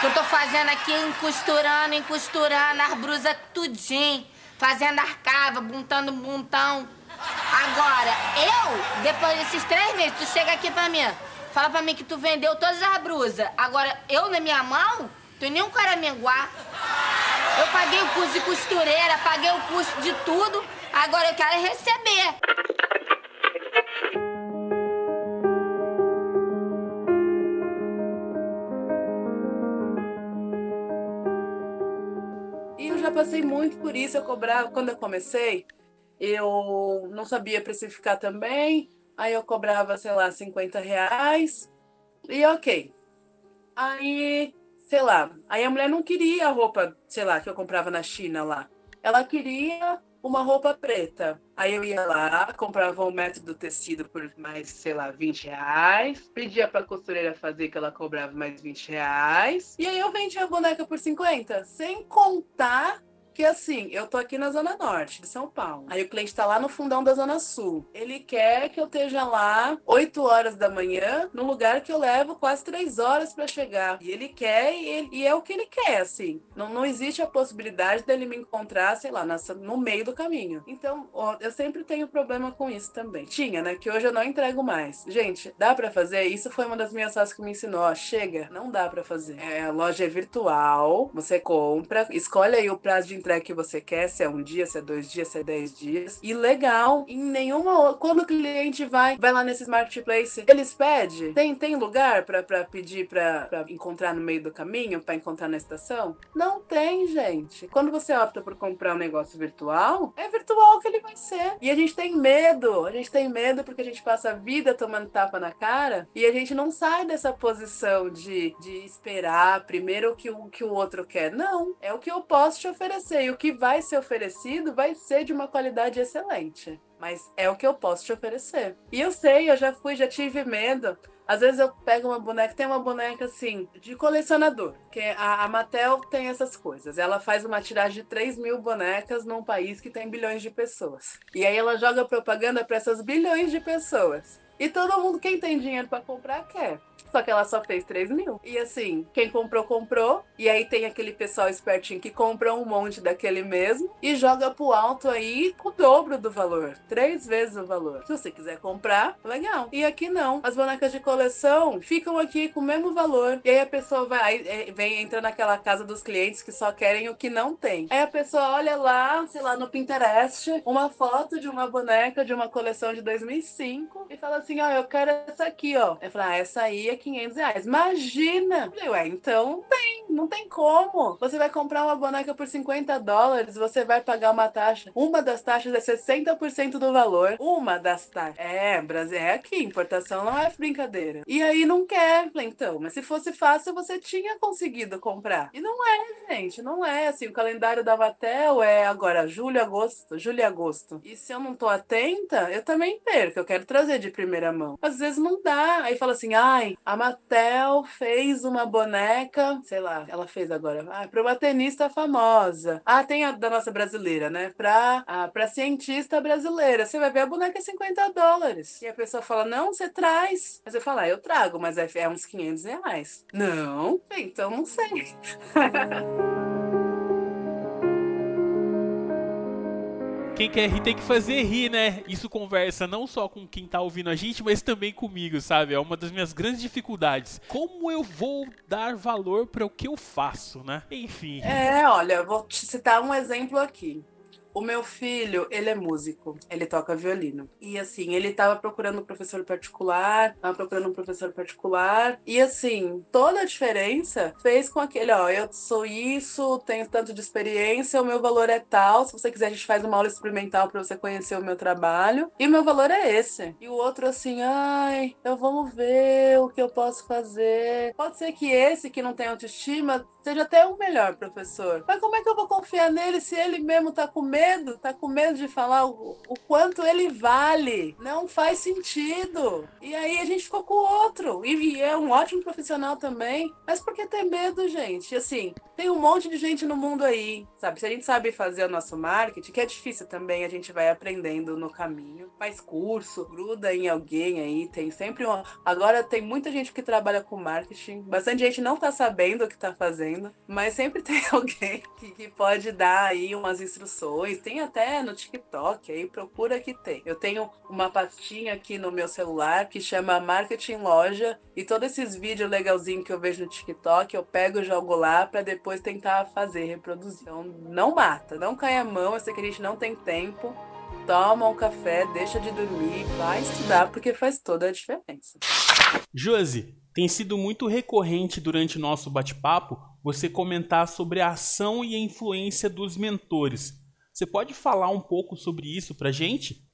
que eu tô fazendo aqui, encosturando, encosturando as brusas tudinho. Fazendo arcava, montando montão. Agora, eu, depois desses três meses, tu chega aqui pra mim, fala pra mim que tu vendeu todas as brusas. Agora, eu na minha mão, Tu nem um caraminguá. Eu paguei o curso de costureira, paguei o curso de tudo, agora eu quero receber. E eu já passei muito por isso, eu cobrava quando eu comecei, eu não sabia precificar também, aí eu cobrava, sei lá, 50 reais, e ok. Aí sei lá, aí a mulher não queria a roupa, sei lá, que eu comprava na China lá. Ela queria uma roupa preta. Aí eu ia lá, comprava um metro do tecido por mais, sei lá, 20 reais. Pedia pra costureira fazer que ela cobrava mais 20 reais. E aí eu vendia a boneca por 50. Sem contar que assim, eu tô aqui na Zona Norte de São Paulo. Aí o cliente tá lá no fundão da Zona Sul. Ele quer que eu esteja lá 8 horas da manhã, no lugar que eu levo quase 3 horas para chegar. E ele quer, e, ele, e, é o que ele quer, assim. Não, não existe a possibilidade dele me encontrar, sei lá, nessa, no meio do caminho. Então, eu sempre tenho problema com isso também. Tinha, né? Que hoje eu não entrego mais. Gente, dá para fazer? Isso foi uma das minhas sócias que me ensinou. Ó, chega, não dá para fazer. É, a loja é virtual, você compra, escolhe aí o prazo de entrega que você quer, se é um dia, se é dois dias, se é dez dias. E legal, em nenhuma. Quando o cliente vai, vai lá nesse marketplace, eles pedem, tem, tem lugar para pedir para encontrar no meio do caminho, para encontrar na estação? Não tem, gente. Quando você opta por comprar um negócio virtual, é virtual que ele vai ser. E a gente tem medo, a gente tem medo porque a gente passa a vida tomando tapa na cara e a gente não sai dessa posição de, de esperar primeiro o que o, que o outro quer. Não, é o que eu posso te oferecer. E o que vai ser oferecido vai ser de uma qualidade excelente. Mas é o que eu posso te oferecer. E eu sei, eu já fui, já tive medo. Às vezes eu pego uma boneca, tem uma boneca assim, de colecionador, que a, a Mattel tem essas coisas. Ela faz uma tiragem de 3 mil bonecas num país que tem bilhões de pessoas. E aí ela joga propaganda para essas bilhões de pessoas. E todo mundo, quem tem dinheiro para comprar, quer. Só que ela só fez 3 mil. E assim, quem comprou, comprou. E aí tem aquele pessoal espertinho que compra um monte daquele mesmo e joga pro alto aí o dobro do valor. Três vezes o valor. Se você quiser comprar, legal. E aqui não. As bonecas de coleção ficam aqui com o mesmo valor. E aí a pessoa vai, é, vem, entra naquela casa dos clientes que só querem o que não tem. Aí a pessoa olha lá, sei lá, no Pinterest, uma foto de uma boneca de uma coleção de 2005 e fala assim: ó, oh, eu quero essa aqui, ó. Eu falo, ah, essa aí é 500 reais. Imagina! Eu falei, ué, então tem, não tem como. Você vai comprar uma boneca por 50 dólares, você vai pagar uma taxa. Uma das taxas é 60% do valor. Uma das taxas. É, Brasil, é aqui, importação não é brincadeira. E aí não quer. Então, mas se fosse fácil, você tinha conseguido comprar. E não é, gente, não é. Assim, o calendário da Vatel é agora julho, agosto, julho e agosto. E se eu não tô atenta, eu também perco. Eu quero trazer de primeira mão. Às vezes não dá. Aí fala assim, ai, a Mattel fez uma boneca, sei lá, ela fez agora, ah, para uma tenista famosa. Ah, tem a da nossa brasileira, né? Pra, ah, pra cientista brasileira. Você vai ver a boneca é 50 dólares. E a pessoa fala, não, você traz. Aí você fala, ah, eu trago, mas é, é uns 500 reais. Não, então não sei. quem quer rir tem que fazer rir, né? Isso conversa não só com quem tá ouvindo a gente, mas também comigo, sabe? É uma das minhas grandes dificuldades. Como eu vou dar valor para o que eu faço, né? Enfim. É, olha, vou te citar um exemplo aqui. O meu filho, ele é músico, ele toca violino. E assim, ele tava procurando um professor particular, tava procurando um professor particular. E assim, toda a diferença fez com aquele, ó, eu sou isso, tenho tanto de experiência, o meu valor é tal. Se você quiser, a gente faz uma aula experimental para você conhecer o meu trabalho. E o meu valor é esse. E o outro assim, ai, eu vamos ver o que eu posso fazer. Pode ser que esse que não tem autoestima seja até o melhor professor. Mas como é que eu vou confiar nele se ele mesmo tá com medo? Medo, tá com medo de falar o, o quanto ele vale. Não faz sentido. E aí a gente ficou com o outro. E, é um ótimo profissional também. Mas por que ter medo, gente? Assim, tem um monte de gente no mundo aí, sabe? Se a gente sabe fazer o nosso marketing, que é difícil também, a gente vai aprendendo no caminho. Faz curso, gruda em alguém aí, tem sempre uma. Agora tem muita gente que trabalha com marketing, bastante gente não tá sabendo o que tá fazendo, mas sempre tem alguém que, que pode dar aí umas instruções tem até no TikTok, aí procura que tem. Eu tenho uma pastinha aqui no meu celular que chama Marketing Loja e todos esses vídeos legalzinhos que eu vejo no TikTok, eu pego e jogo lá para depois tentar fazer, reproduzir. Então não mata, não cai a mão, eu sei que a gente não tem tempo. Toma um café, deixa de dormir, vai estudar porque faz toda a diferença. Josi, Tem sido muito recorrente durante nosso bate-papo você comentar sobre a ação e a influência dos mentores. Você pode falar um pouco sobre isso pra gente?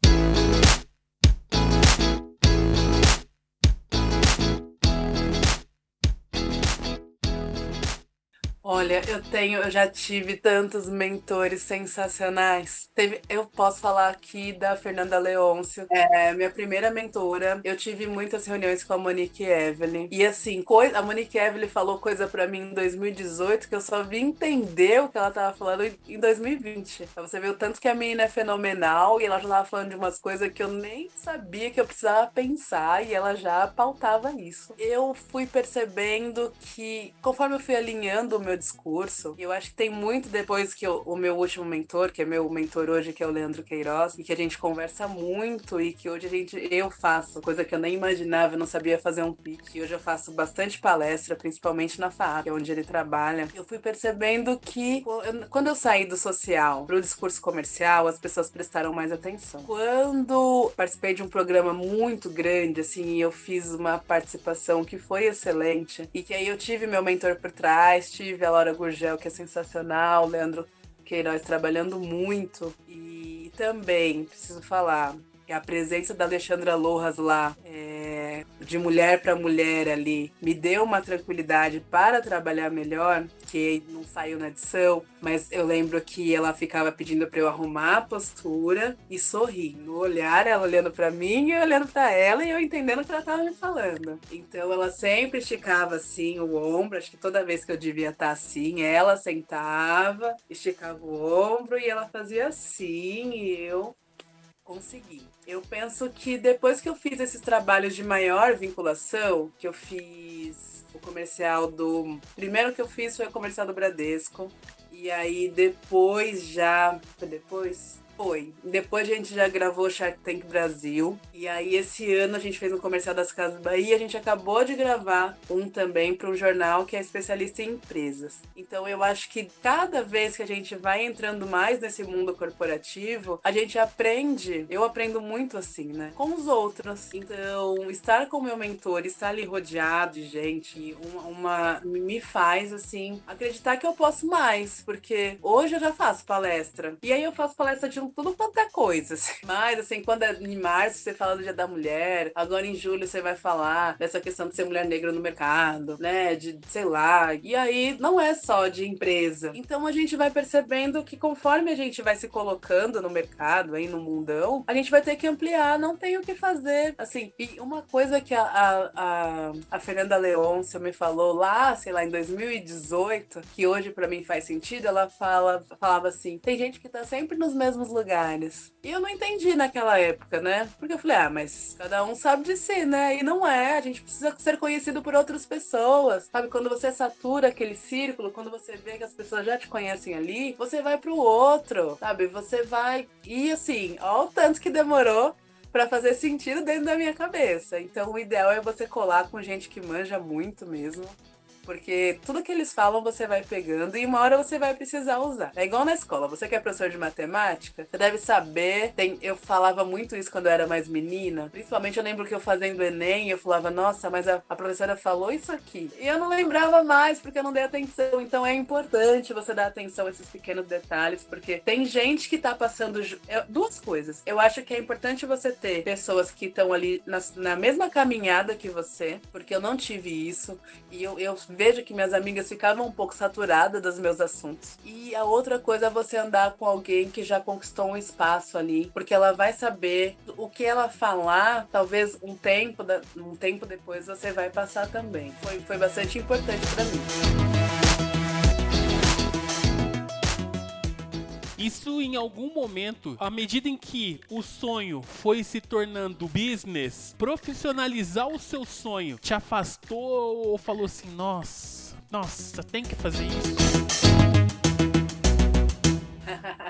Olha, eu tenho, eu já tive tantos mentores sensacionais. Teve, eu posso falar aqui da Fernanda Leôncio, é minha primeira mentora. Eu tive muitas reuniões com a Monique Evelyn. E assim, coisa, a Monique Evelyn falou coisa para mim em 2018 que eu só vim entender o que ela tava falando em 2020. Pra você o tanto que a menina é fenomenal e ela já tava falando de umas coisas que eu nem sabia que eu precisava pensar e ela já pautava isso. Eu fui percebendo que conforme eu fui alinhando o meu discurso. E eu acho que tem muito depois que eu, o meu último mentor, que é meu mentor hoje, que é o Leandro Queiroz, e que a gente conversa muito e que hoje a gente eu faço, coisa que eu nem imaginava, eu não sabia fazer um pitch. E hoje eu faço bastante palestra, principalmente na FAP, é onde ele trabalha. Eu fui percebendo que quando eu saí do social para o discurso comercial, as pessoas prestaram mais atenção. Quando participei de um programa muito grande, assim, eu fiz uma participação que foi excelente e que aí eu tive meu mentor por trás, tive a Laura Gurgel, que é sensacional, o Leandro Queiroz trabalhando muito. E também, preciso falar, a presença da Alexandra Lojas lá, é, de mulher para mulher ali, me deu uma tranquilidade para trabalhar melhor, que não saiu na edição, mas eu lembro que ela ficava pedindo para eu arrumar a postura e sorrir. No olhar, ela olhando para mim e olhando para ela e eu entendendo o que ela estava me falando. Então ela sempre esticava assim o ombro, acho que toda vez que eu devia estar assim, ela sentava, esticava o ombro e ela fazia assim e eu consegui. Eu penso que depois que eu fiz esses trabalhos de maior vinculação, que eu fiz o comercial do. Primeiro que eu fiz foi o comercial do Bradesco. E aí depois já. Foi depois? Foi. Depois a gente já gravou Shark Tank Brasil. E aí esse ano a gente fez um comercial das Casas Bahia. A gente acabou de gravar um também para um jornal que é especialista em empresas. Então eu acho que cada vez que a gente vai entrando mais nesse mundo corporativo, a gente aprende. Eu aprendo muito assim, né? Com os outros. Então, estar com o meu mentor, estar ali rodeado de gente, uma, uma me faz assim acreditar que eu posso mais. Porque hoje eu já faço palestra. E aí eu faço palestra de um tudo quanto é coisa. Assim. Mas, assim, quando é em março você fala do Dia da Mulher, agora em julho você vai falar dessa questão de ser mulher negra no mercado, né? De, sei lá. E aí não é só de empresa. Então a gente vai percebendo que conforme a gente vai se colocando no mercado, aí no mundão, a gente vai ter que ampliar, não tem o que fazer. Assim, e uma coisa que a, a, a, a Fernanda Leôncio me falou lá, sei lá, em 2018, que hoje para mim faz sentido, ela fala, falava assim: tem gente que tá sempre nos mesmos lugares. E eu não entendi naquela época, né? Porque eu falei, ah, mas cada um sabe de si, né? E não é, a gente precisa ser conhecido por outras pessoas. Sabe, quando você satura aquele círculo, quando você vê que as pessoas já te conhecem ali, você vai pro outro, sabe? Você vai. E assim, ó o tanto que demorou para fazer sentido dentro da minha cabeça. Então o ideal é você colar com gente que manja muito mesmo porque tudo que eles falam você vai pegando e uma hora você vai precisar usar. É igual na escola, você que é professor de matemática, você deve saber. Tem, eu falava muito isso quando eu era mais menina. Principalmente eu lembro que eu fazendo Enem, eu falava, nossa, mas a, a professora falou isso aqui. E eu não lembrava mais porque eu não dei atenção. Então é importante você dar atenção a esses pequenos detalhes, porque tem gente que tá passando. Duas coisas. Eu acho que é importante você ter pessoas que estão ali na, na mesma caminhada que você, porque eu não tive isso. E eu, eu vejo que minhas amigas ficavam um pouco saturadas dos meus assuntos. E a outra coisa é você andar com alguém que já conquistou um espaço ali, porque ela vai saber o que ela falar, talvez um tempo, um tempo depois você vai passar também. Foi, foi bastante importante para mim. Isso em algum momento, à medida em que o sonho foi se tornando business, profissionalizar o seu sonho te afastou ou falou assim: nossa, nossa, tem que fazer isso?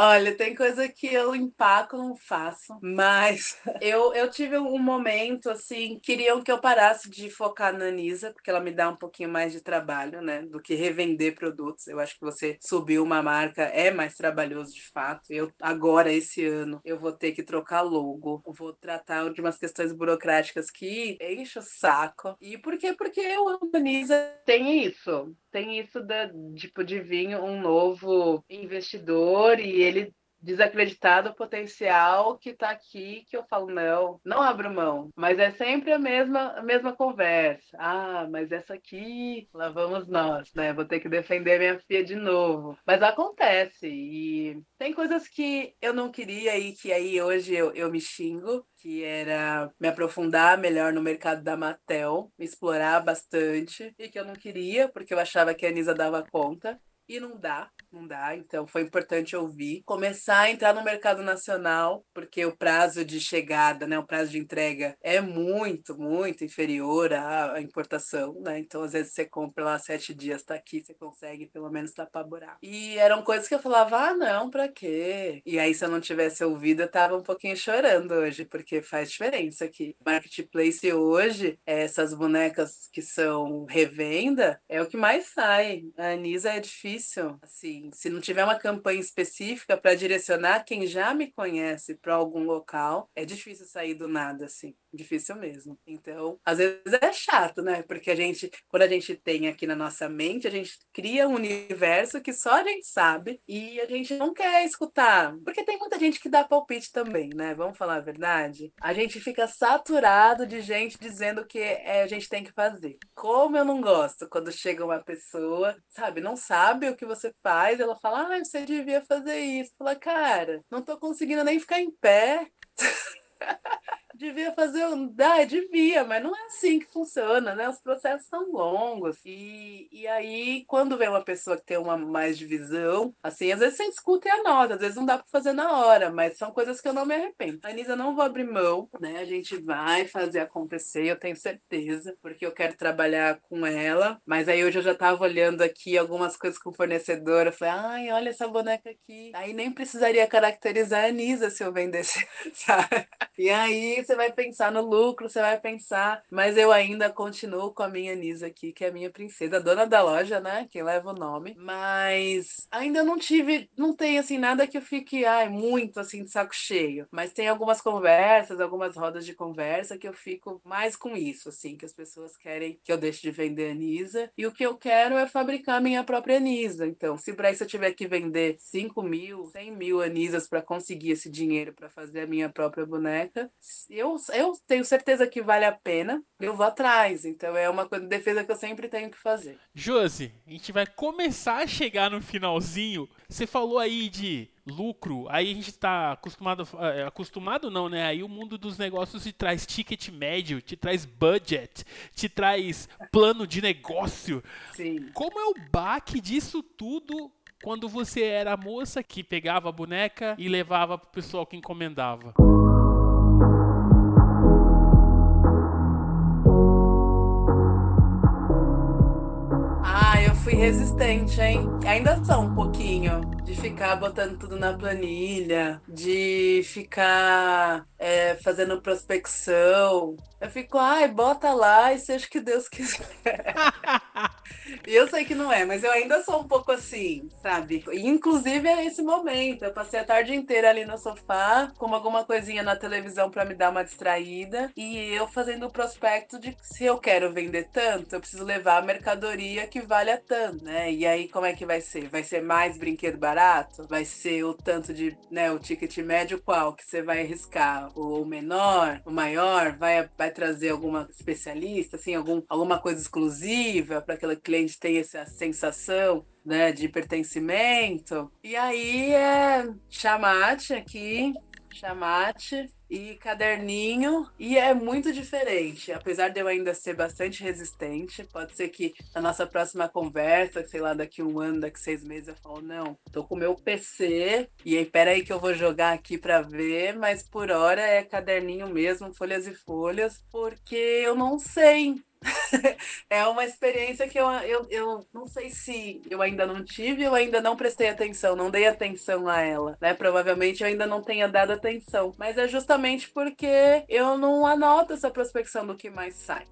Olha, tem coisa que eu empaco, não faço, mas eu, eu tive um momento assim, queriam que eu parasse de focar na Anisa, porque ela me dá um pouquinho mais de trabalho, né, do que revender produtos. Eu acho que você subir uma marca é mais trabalhoso de fato. Eu agora esse ano eu vou ter que trocar logo, vou tratar de umas questões burocráticas que enche o saco. E por quê? Porque o Anisa tem isso tem isso da, tipo, de vir um novo investidor e ele desacreditado o potencial que está aqui, que eu falo, não, não abro mão. Mas é sempre a mesma, a mesma conversa. Ah, mas essa aqui, lá vamos nós, né? Vou ter que defender minha filha de novo. Mas acontece. E tem coisas que eu não queria e que aí hoje eu, eu me xingo, que era me aprofundar melhor no mercado da Mattel, me explorar bastante, e que eu não queria, porque eu achava que a Anisa dava conta. E não dá, não dá. Então foi importante ouvir. Começar a entrar no mercado nacional, porque o prazo de chegada, né, o prazo de entrega é muito, muito inferior à importação, né? Então às vezes você compra lá sete dias, tá aqui, você consegue pelo menos tapar buraco. E eram coisas que eu falava, ah, não, pra quê? E aí se eu não tivesse ouvido, eu tava um pouquinho chorando hoje, porque faz diferença aqui. Marketplace hoje, essas bonecas que são revenda, é o que mais sai. A Anisa é difícil difícil, assim, se não tiver uma campanha específica para direcionar quem já me conhece para algum local, é difícil sair do nada, assim, difícil mesmo. Então, às vezes é chato, né? Porque a gente, quando a gente tem aqui na nossa mente, a gente cria um universo que só a gente sabe e a gente não quer escutar, porque tem muita gente que dá palpite também, né? Vamos falar a verdade. A gente fica saturado de gente dizendo que é, a gente tem que fazer. Como eu não gosto quando chega uma pessoa, sabe, não sabe o que você faz, ela fala, ah, você devia fazer isso. Fala, cara, não tô conseguindo nem ficar em pé. devia fazer um. Ah, devia, mas não é assim que funciona, né? Os processos são longos. E, e aí, quando vem uma pessoa que tem uma mais de visão, assim, às vezes você escuta e anota, às vezes não dá para fazer na hora, mas são coisas que eu não me arrependo. A Anisa não vou abrir mão, né? A gente vai fazer acontecer, eu tenho certeza, porque eu quero trabalhar com ela. Mas aí hoje eu já tava olhando aqui algumas coisas com o fornecedor, eu falei, ai, olha essa boneca aqui. Aí nem precisaria caracterizar a Anisa se eu vendesse, sabe? E aí você vai pensar no lucro, você vai pensar. Mas eu ainda continuo com a minha Nisa aqui, que é a minha princesa, dona da loja, né? Quem leva o nome. Mas ainda não tive, não tem assim nada que eu fique, ai, muito assim de saco cheio. Mas tem algumas conversas, algumas rodas de conversa que eu fico mais com isso, assim, que as pessoas querem que eu deixe de vender a Nisa. E o que eu quero é fabricar a minha própria Nisa. Então, se para isso eu tiver que vender 5 mil, 100 mil Anisas para conseguir esse dinheiro para fazer a minha própria boneca, eu, eu tenho certeza que vale a pena, eu vou atrás. Então é uma coisa, defesa que eu sempre tenho que fazer. Josi, a gente vai começar a chegar no finalzinho. Você falou aí de lucro, aí a gente tá acostumado, é, acostumado não, né? Aí o mundo dos negócios te traz ticket médio, te traz budget, te traz plano de negócio. Sim. Como é o baque disso tudo quando você era a moça que pegava a boneca e levava pro pessoal que encomendava? Resistente, hein? Ainda sou um pouquinho de ficar botando tudo na planilha, de ficar é, fazendo prospecção. Eu fico, ai, bota lá e seja o que Deus quiser. e eu sei que não é, mas eu ainda sou um pouco assim, sabe? Inclusive é esse momento. Eu passei a tarde inteira ali no sofá, com alguma coisinha na televisão para me dar uma distraída. E eu fazendo o prospecto de se eu quero vender tanto, eu preciso levar a mercadoria que valha tanto, né? E aí, como é que vai ser? Vai ser mais brinquedo barato? Vai ser o tanto de, né, o ticket médio qual que você vai arriscar? O menor, o maior? Vai, vai trazer alguma especialista, assim, algum, alguma coisa exclusiva para aquele cliente ter essa sensação né, de pertencimento. E aí é chamate aqui, chamate e caderninho e é muito diferente. Apesar de eu ainda ser bastante resistente, pode ser que na nossa próxima conversa, sei lá, daqui um ano, daqui seis meses, eu falo, não, tô com meu PC e aí peraí que eu vou jogar aqui para ver, mas por hora é caderninho mesmo, folhas e folhas, porque eu não sei é uma experiência que eu, eu, eu não sei se eu ainda não tive, eu ainda não prestei atenção, não dei atenção a ela, né? Provavelmente eu ainda não tenha dado atenção, mas é justamente porque eu não anoto essa prospecção do que mais sai.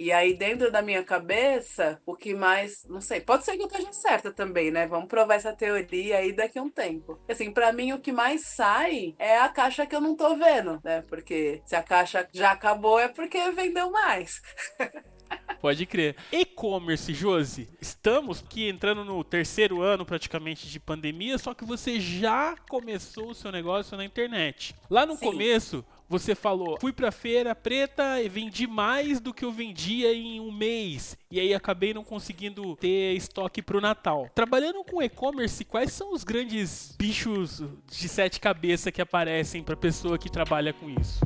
E aí, dentro da minha cabeça, o que mais. Não sei, pode ser que eu esteja certa também, né? Vamos provar essa teoria aí daqui a um tempo. Assim, para mim, o que mais sai é a caixa que eu não tô vendo, né? Porque se a caixa já acabou, é porque vendeu mais. Pode crer. E-commerce, Josi, estamos aqui entrando no terceiro ano praticamente de pandemia, só que você já começou o seu negócio na internet. Lá no Sim. começo, você falou, fui pra feira preta e vendi mais do que eu vendia em um mês. E aí acabei não conseguindo ter estoque pro Natal. Trabalhando com e-commerce, quais são os grandes bichos de sete cabeças que aparecem pra pessoa que trabalha com isso?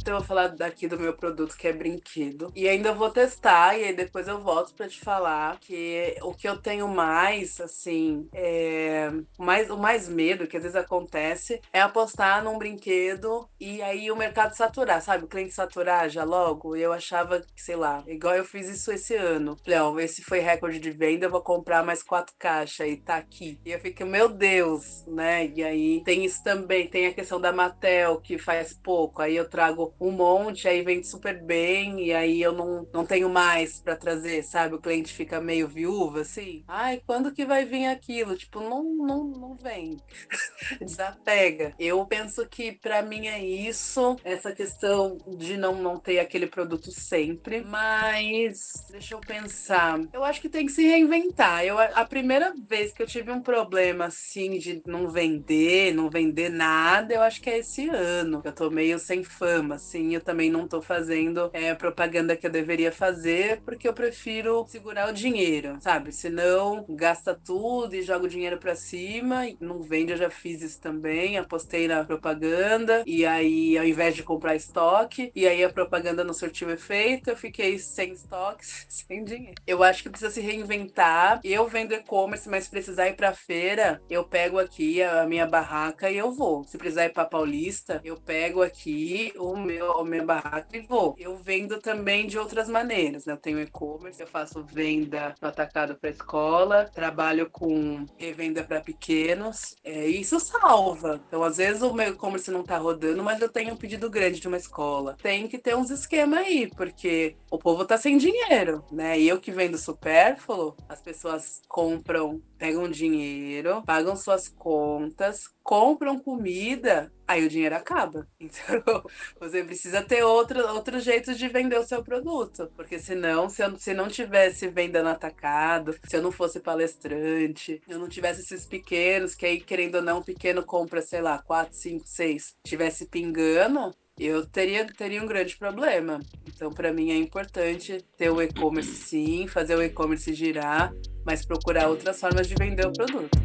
Então eu vou falar daqui do meu produto que é brinquedo. E ainda vou testar e aí depois eu volto para te falar que o que eu tenho mais, assim, é... mais, o mais medo que às vezes acontece é apostar num brinquedo e aí o mercado saturar, sabe? O cliente saturar já logo. E eu achava que, sei lá, igual eu fiz isso esse ano. Ó, esse foi recorde de venda, eu vou comprar mais quatro caixas e tá aqui. E eu fiquei, meu Deus, né? E aí tem isso também, tem a questão da Mattel que faz pouco. Aí eu trago um monte, aí vende super bem, e aí eu não, não tenho mais para trazer, sabe? O cliente fica meio viúva, assim. Ai, quando que vai vir aquilo? Tipo, não, não, não vem. Desapega. Eu penso que para mim é isso, essa questão de não, não ter aquele produto sempre. Mas, deixa eu pensar. Eu acho que tem que se reinventar. Eu, a primeira vez que eu tive um problema, assim, de não vender, não vender nada, eu acho que é esse ano. Eu tô meio sem fama, assim, eu também não tô fazendo é, propaganda que eu deveria fazer, porque eu prefiro segurar o dinheiro, sabe? Senão gasta tudo e joga o dinheiro para cima, não vende, eu já fiz isso também, apostei na propaganda, e aí ao invés de comprar estoque, e aí a propaganda não surtiu efeito, eu fiquei sem estoques, sem dinheiro. Eu acho que precisa se reinventar. Eu vendo e-commerce, mas se precisar ir pra feira, eu pego aqui a minha barraca e eu vou. Se precisar ir pra Paulista, eu pego aqui o meu, a minha barraca e vou. Eu vendo também de outras maneiras, né? Eu tenho e-commerce, eu faço venda no atacado para escola, trabalho com revenda para pequenos, é, isso salva. Então, às vezes o meu e-commerce não tá rodando, mas eu tenho um pedido grande de uma escola. Tem que ter uns esquemas aí, porque o povo tá sem dinheiro, né? E eu que vendo supérfluo, as pessoas compram, pegam dinheiro, pagam suas contas, compram comida, aí o dinheiro acaba. Então, você precisa ter outro, outros jeitos de vender o seu produto. Porque senão, se eu se não tivesse venda no atacado, se eu não fosse palestrante, eu não tivesse esses pequenos, que aí, querendo ou não, um pequeno compra, sei lá, 4, 5, 6, tivesse pingando, eu teria, teria um grande problema. Então, para mim, é importante ter o e-commerce sim, fazer o e-commerce girar, mas procurar outras formas de vender o produto.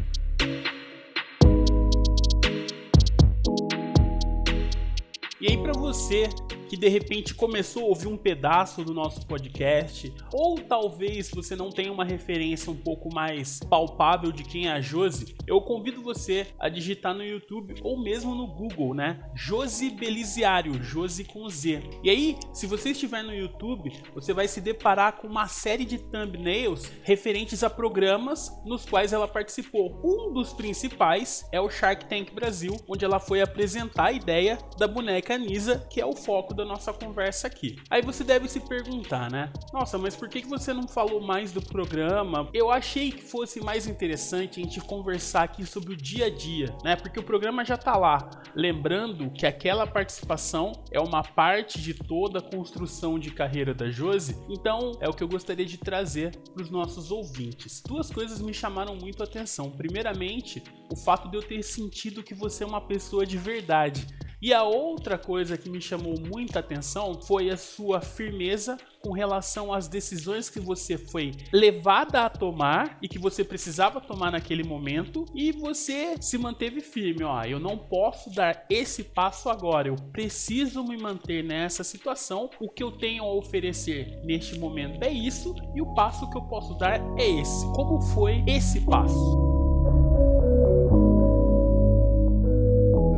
E aí, para você que de repente começou a ouvir um pedaço do nosso podcast, ou talvez você não tenha uma referência um pouco mais palpável de quem é a Josi, eu convido você a digitar no YouTube ou mesmo no Google, né? Josi Beliziário, Josi com Z. E aí, se você estiver no YouTube, você vai se deparar com uma série de thumbnails referentes a programas nos quais ela participou. Um dos principais é o Shark Tank Brasil, onde ela foi apresentar a ideia da boneca Nisa, que é o foco da nossa conversa aqui. Aí você deve se perguntar, né? Nossa, mas por que você não falou mais do programa? Eu achei que fosse mais interessante a gente conversar aqui sobre o dia a dia, né? Porque o programa já tá lá. Lembrando que aquela participação é uma parte de toda a construção de carreira da Josi, então é o que eu gostaria de trazer para os nossos ouvintes. Duas coisas me chamaram muito a atenção. Primeiramente, o fato de eu ter sentido que você é uma pessoa de verdade. E a outra coisa que me chamou muita atenção foi a sua firmeza com relação às decisões que você foi levada a tomar e que você precisava tomar naquele momento e você se manteve firme, ó, eu não posso dar esse passo agora, eu preciso me manter nessa situação. O que eu tenho a oferecer neste momento é isso e o passo que eu posso dar é esse. Como foi esse passo?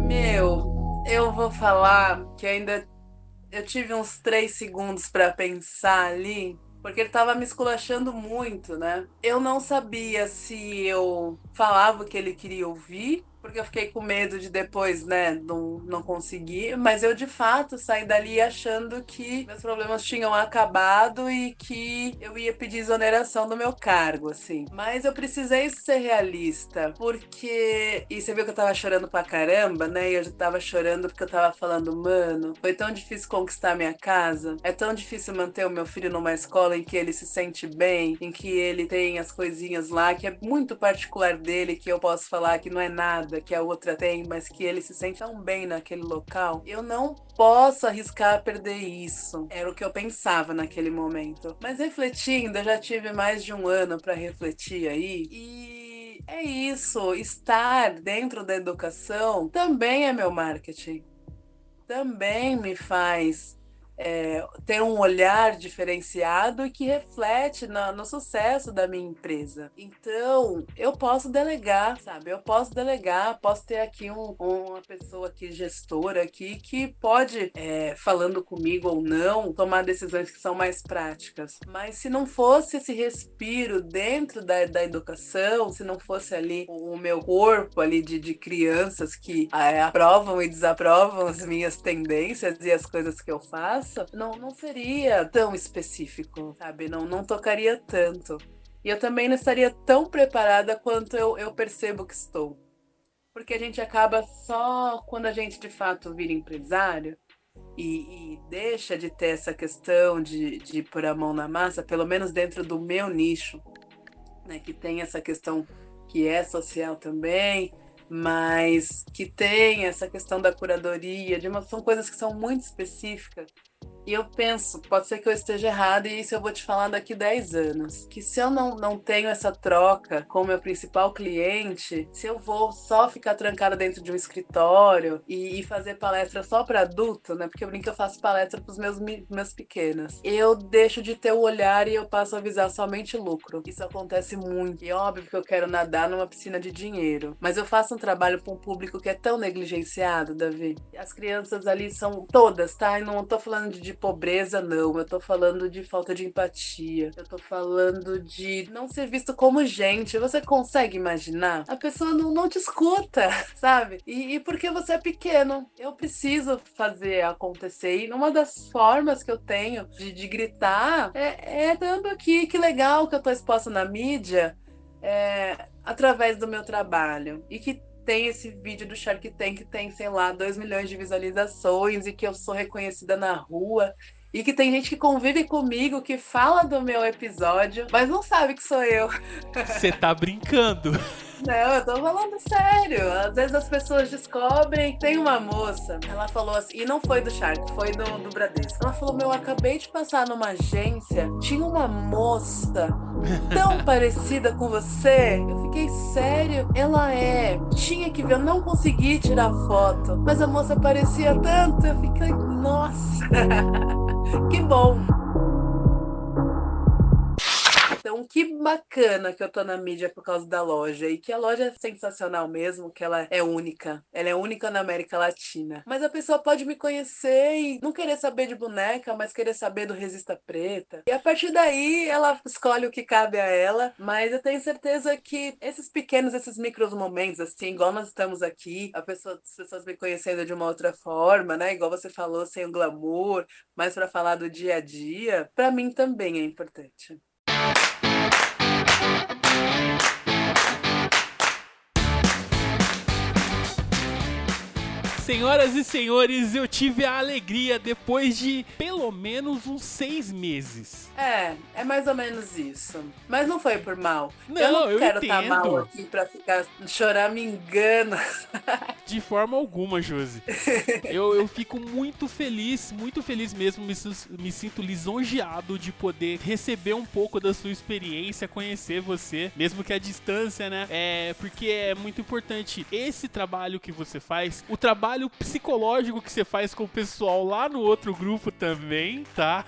Meu, eu vou falar que ainda eu tive uns três segundos para pensar ali, porque ele tava me esculachando muito, né? Eu não sabia se eu falava o que ele queria ouvir porque eu fiquei com medo de depois, né, não, não conseguir. Mas eu, de fato, saí dali achando que meus problemas tinham acabado e que eu ia pedir exoneração do meu cargo, assim. Mas eu precisei ser realista, porque. E você viu que eu tava chorando pra caramba, né? E eu já tava chorando porque eu tava falando, mano, foi tão difícil conquistar minha casa, é tão difícil manter o meu filho numa escola em que ele se sente bem, em que ele tem as coisinhas lá, que é muito particular dele, que eu posso falar que não é nada que a outra tem, mas que ele se sente tão bem naquele local, eu não posso arriscar perder isso. Era o que eu pensava naquele momento. Mas refletindo, eu já tive mais de um ano para refletir aí e é isso, estar dentro da educação também é meu marketing. Também me faz é, ter um olhar diferenciado e que reflete no, no, sucesso da minha empresa. Então, eu posso delegar, sabe? Eu posso delegar, posso ter aqui um, uma pessoa aqui, gestora aqui, que pode, é, falando comigo ou não, tomar decisões que são mais práticas. Mas se não fosse esse respiro dentro da, da educação, se não fosse ali o, o meu corpo ali de, de crianças que é, aprovam e desaprovam as minhas tendências e as coisas que eu faço, nossa, não, não seria tão específico, sabe? Não, não tocaria tanto. E eu também não estaria tão preparada quanto eu, eu percebo que estou. Porque a gente acaba só quando a gente de fato vira empresário e, e deixa de ter essa questão de, de pôr a mão na massa, pelo menos dentro do meu nicho, né? Que tem essa questão que é social também, mas que tem essa questão da curadoria, de uma, são coisas que são muito específicas e eu penso, pode ser que eu esteja errada e isso eu vou te falar daqui 10 anos. Que se eu não, não tenho essa troca com o meu principal cliente, se eu vou só ficar trancada dentro de um escritório e, e fazer palestra só para adulto, né? Porque eu brinco eu faço palestra para os meus, meus pequenos. Eu deixo de ter o olhar e eu passo a visar somente lucro. Isso acontece muito. E é óbvio que eu quero nadar numa piscina de dinheiro. Mas eu faço um trabalho para um público que é tão negligenciado, Davi. As crianças ali são todas, tá? E não tô falando de pobreza, não. Eu tô falando de falta de empatia. Eu tô falando de não ser visto como gente. Você consegue imaginar? A pessoa não, não te escuta, sabe? E, e porque você é pequeno. Eu preciso fazer acontecer. E uma das formas que eu tenho de, de gritar é, é dando aqui. Que legal que eu tô exposta na mídia. É, através do meu trabalho. E que tem esse vídeo do Shark Tank que tem, sei lá, 2 milhões de visualizações e que eu sou reconhecida na rua. E que tem gente que convive comigo, que fala do meu episódio, mas não sabe que sou eu. Você tá brincando. Não, eu tô falando sério. Às vezes as pessoas descobrem. Tem uma moça, ela falou assim, e não foi do Shark, foi do, do Bradesco. Ela falou: Meu, eu acabei de passar numa agência, tinha uma moça tão parecida com você. Eu fiquei sério. Ela é. Tinha que ver, eu não consegui tirar foto, mas a moça parecia tanto. Eu fiquei, nossa, que bom. Então, que bacana que eu tô na mídia por causa da loja. E que a loja é sensacional mesmo, que ela é única. Ela é única na América Latina. Mas a pessoa pode me conhecer e não querer saber de boneca, mas querer saber do Resista Preta. E a partir daí, ela escolhe o que cabe a ela. Mas eu tenho certeza que esses pequenos, esses micros momentos, assim, igual nós estamos aqui, a pessoa, as pessoas me conhecendo de uma outra forma, né? Igual você falou, sem o glamour, mas para falar do dia a dia, para mim também é importante. Senhoras e senhores, eu tive a alegria depois de pelo menos uns seis meses. É, é mais ou menos isso. Mas não foi por mal. Não, eu não eu quero estar tá mal aqui pra ficar chorar me engana. De forma alguma, Josi. Eu, eu fico muito feliz, muito feliz mesmo. Me, me sinto lisonjeado de poder receber um pouco da sua experiência, conhecer você, mesmo que a distância, né? É porque é muito importante esse trabalho que você faz, o trabalho trabalho psicológico que você faz com o pessoal lá no outro grupo também, tá?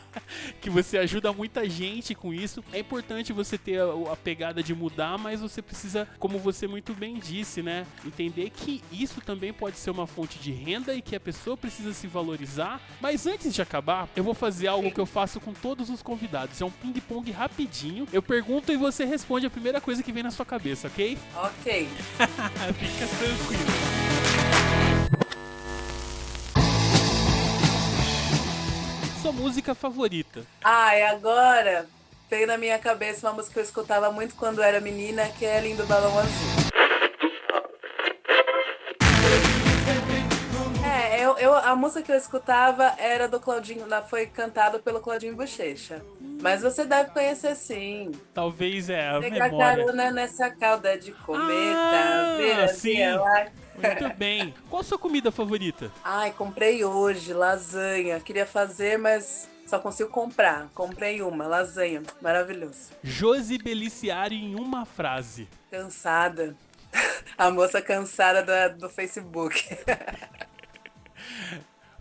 Que você ajuda muita gente com isso. É importante você ter a, a pegada de mudar, mas você precisa, como você muito bem disse, né? Entender que isso também pode ser uma fonte de renda e que a pessoa precisa se valorizar. Mas antes de acabar, eu vou fazer algo que eu faço com todos os convidados. É um ping-pong rapidinho. Eu pergunto e você responde a primeira coisa que vem na sua cabeça, ok? Ok. Fica tranquilo. Sua música favorita? Ai, agora veio na minha cabeça uma música que eu escutava muito quando era menina, que é Lindo Balão Azul. É, eu, eu, a música que eu escutava era do Claudinho, foi cantada pelo Claudinho Bochecha. Mas você deve conhecer sim. Talvez é a Pegar memória. carona nessa calda de cometa, Ah, ver sim. lá. Muito bem. Qual a sua comida favorita? Ai, comprei hoje lasanha. Queria fazer, mas só consigo comprar. Comprei uma, lasanha. Maravilhoso. Josi Beliciari em uma frase. Cansada. A moça cansada da- do Facebook.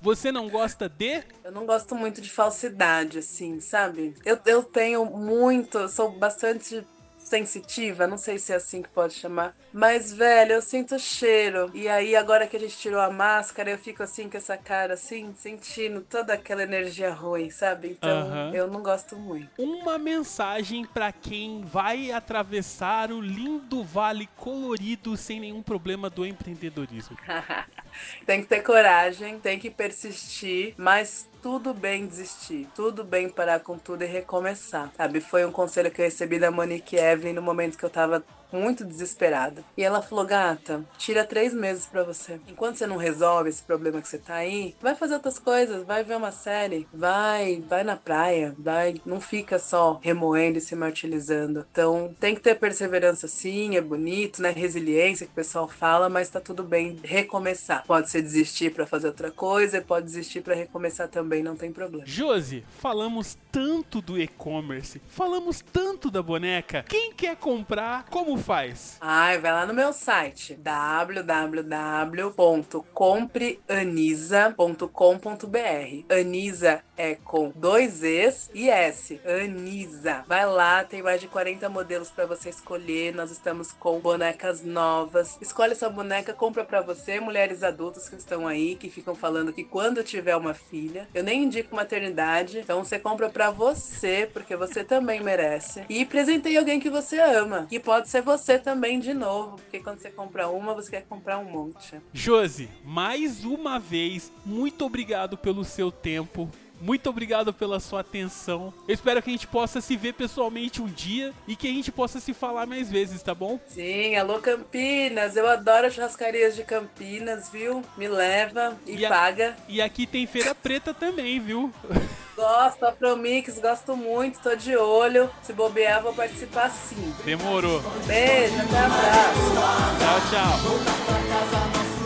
Você não gosta de? Eu não gosto muito de falsidade, assim, sabe? Eu, eu tenho muito, sou bastante sensitiva, não sei se é assim que pode chamar. Mas, velho, eu sinto cheiro. E aí, agora que a gente tirou a máscara, eu fico assim com essa cara, assim, sentindo toda aquela energia ruim, sabe? Então, Aham. eu não gosto muito. Uma mensagem pra quem vai atravessar o lindo vale colorido sem nenhum problema do empreendedorismo. tem que ter coragem, tem que persistir, mas tudo bem desistir, tudo bem parar com tudo e recomeçar, sabe? Foi um conselho que eu recebi da Monique Evelyn no momento que eu tava muito desesperada. E ela falou: gata, tira três meses pra você. Enquanto você não resolve esse problema que você tá aí, vai fazer outras coisas, vai ver uma série, vai, vai na praia, vai, não fica só remoendo e se martirizando. Então tem que ter perseverança sim, é bonito, né? Resiliência que o pessoal fala, mas tá tudo bem recomeçar. Pode ser desistir pra fazer outra coisa, pode desistir pra recomeçar também, não tem problema. Josi, falamos tanto do e-commerce, falamos tanto da boneca. Quem quer comprar, como faz? Ai, vai lá no meu site www.compreanisa.com.br. Anisa é com dois E's e S. Anisa. Vai lá, tem mais de 40 modelos pra você escolher. Nós estamos com bonecas novas. Escolhe essa boneca, compra pra você, mulheres adultas que estão aí, que ficam falando que quando tiver uma filha, eu nem indico maternidade, então você compra pra você, porque você também merece. E presenteie alguém que você ama, que pode ser você também de novo, porque quando você compra uma, você quer comprar um monte. Josi, mais uma vez, muito obrigado pelo seu tempo. Muito obrigado pela sua atenção. Eu espero que a gente possa se ver pessoalmente um dia e que a gente possa se falar mais vezes, tá bom? Sim, alô Campinas, eu adoro as churrascarias de Campinas, viu? Me leva e, E a- paga. E aqui tem Feira Preta também, viu? Gosto, a Promix, gosto muito, tô de olho. Se bobear, vou participar sim. Demorou. Beijo, até abraço. Tchau, tchau.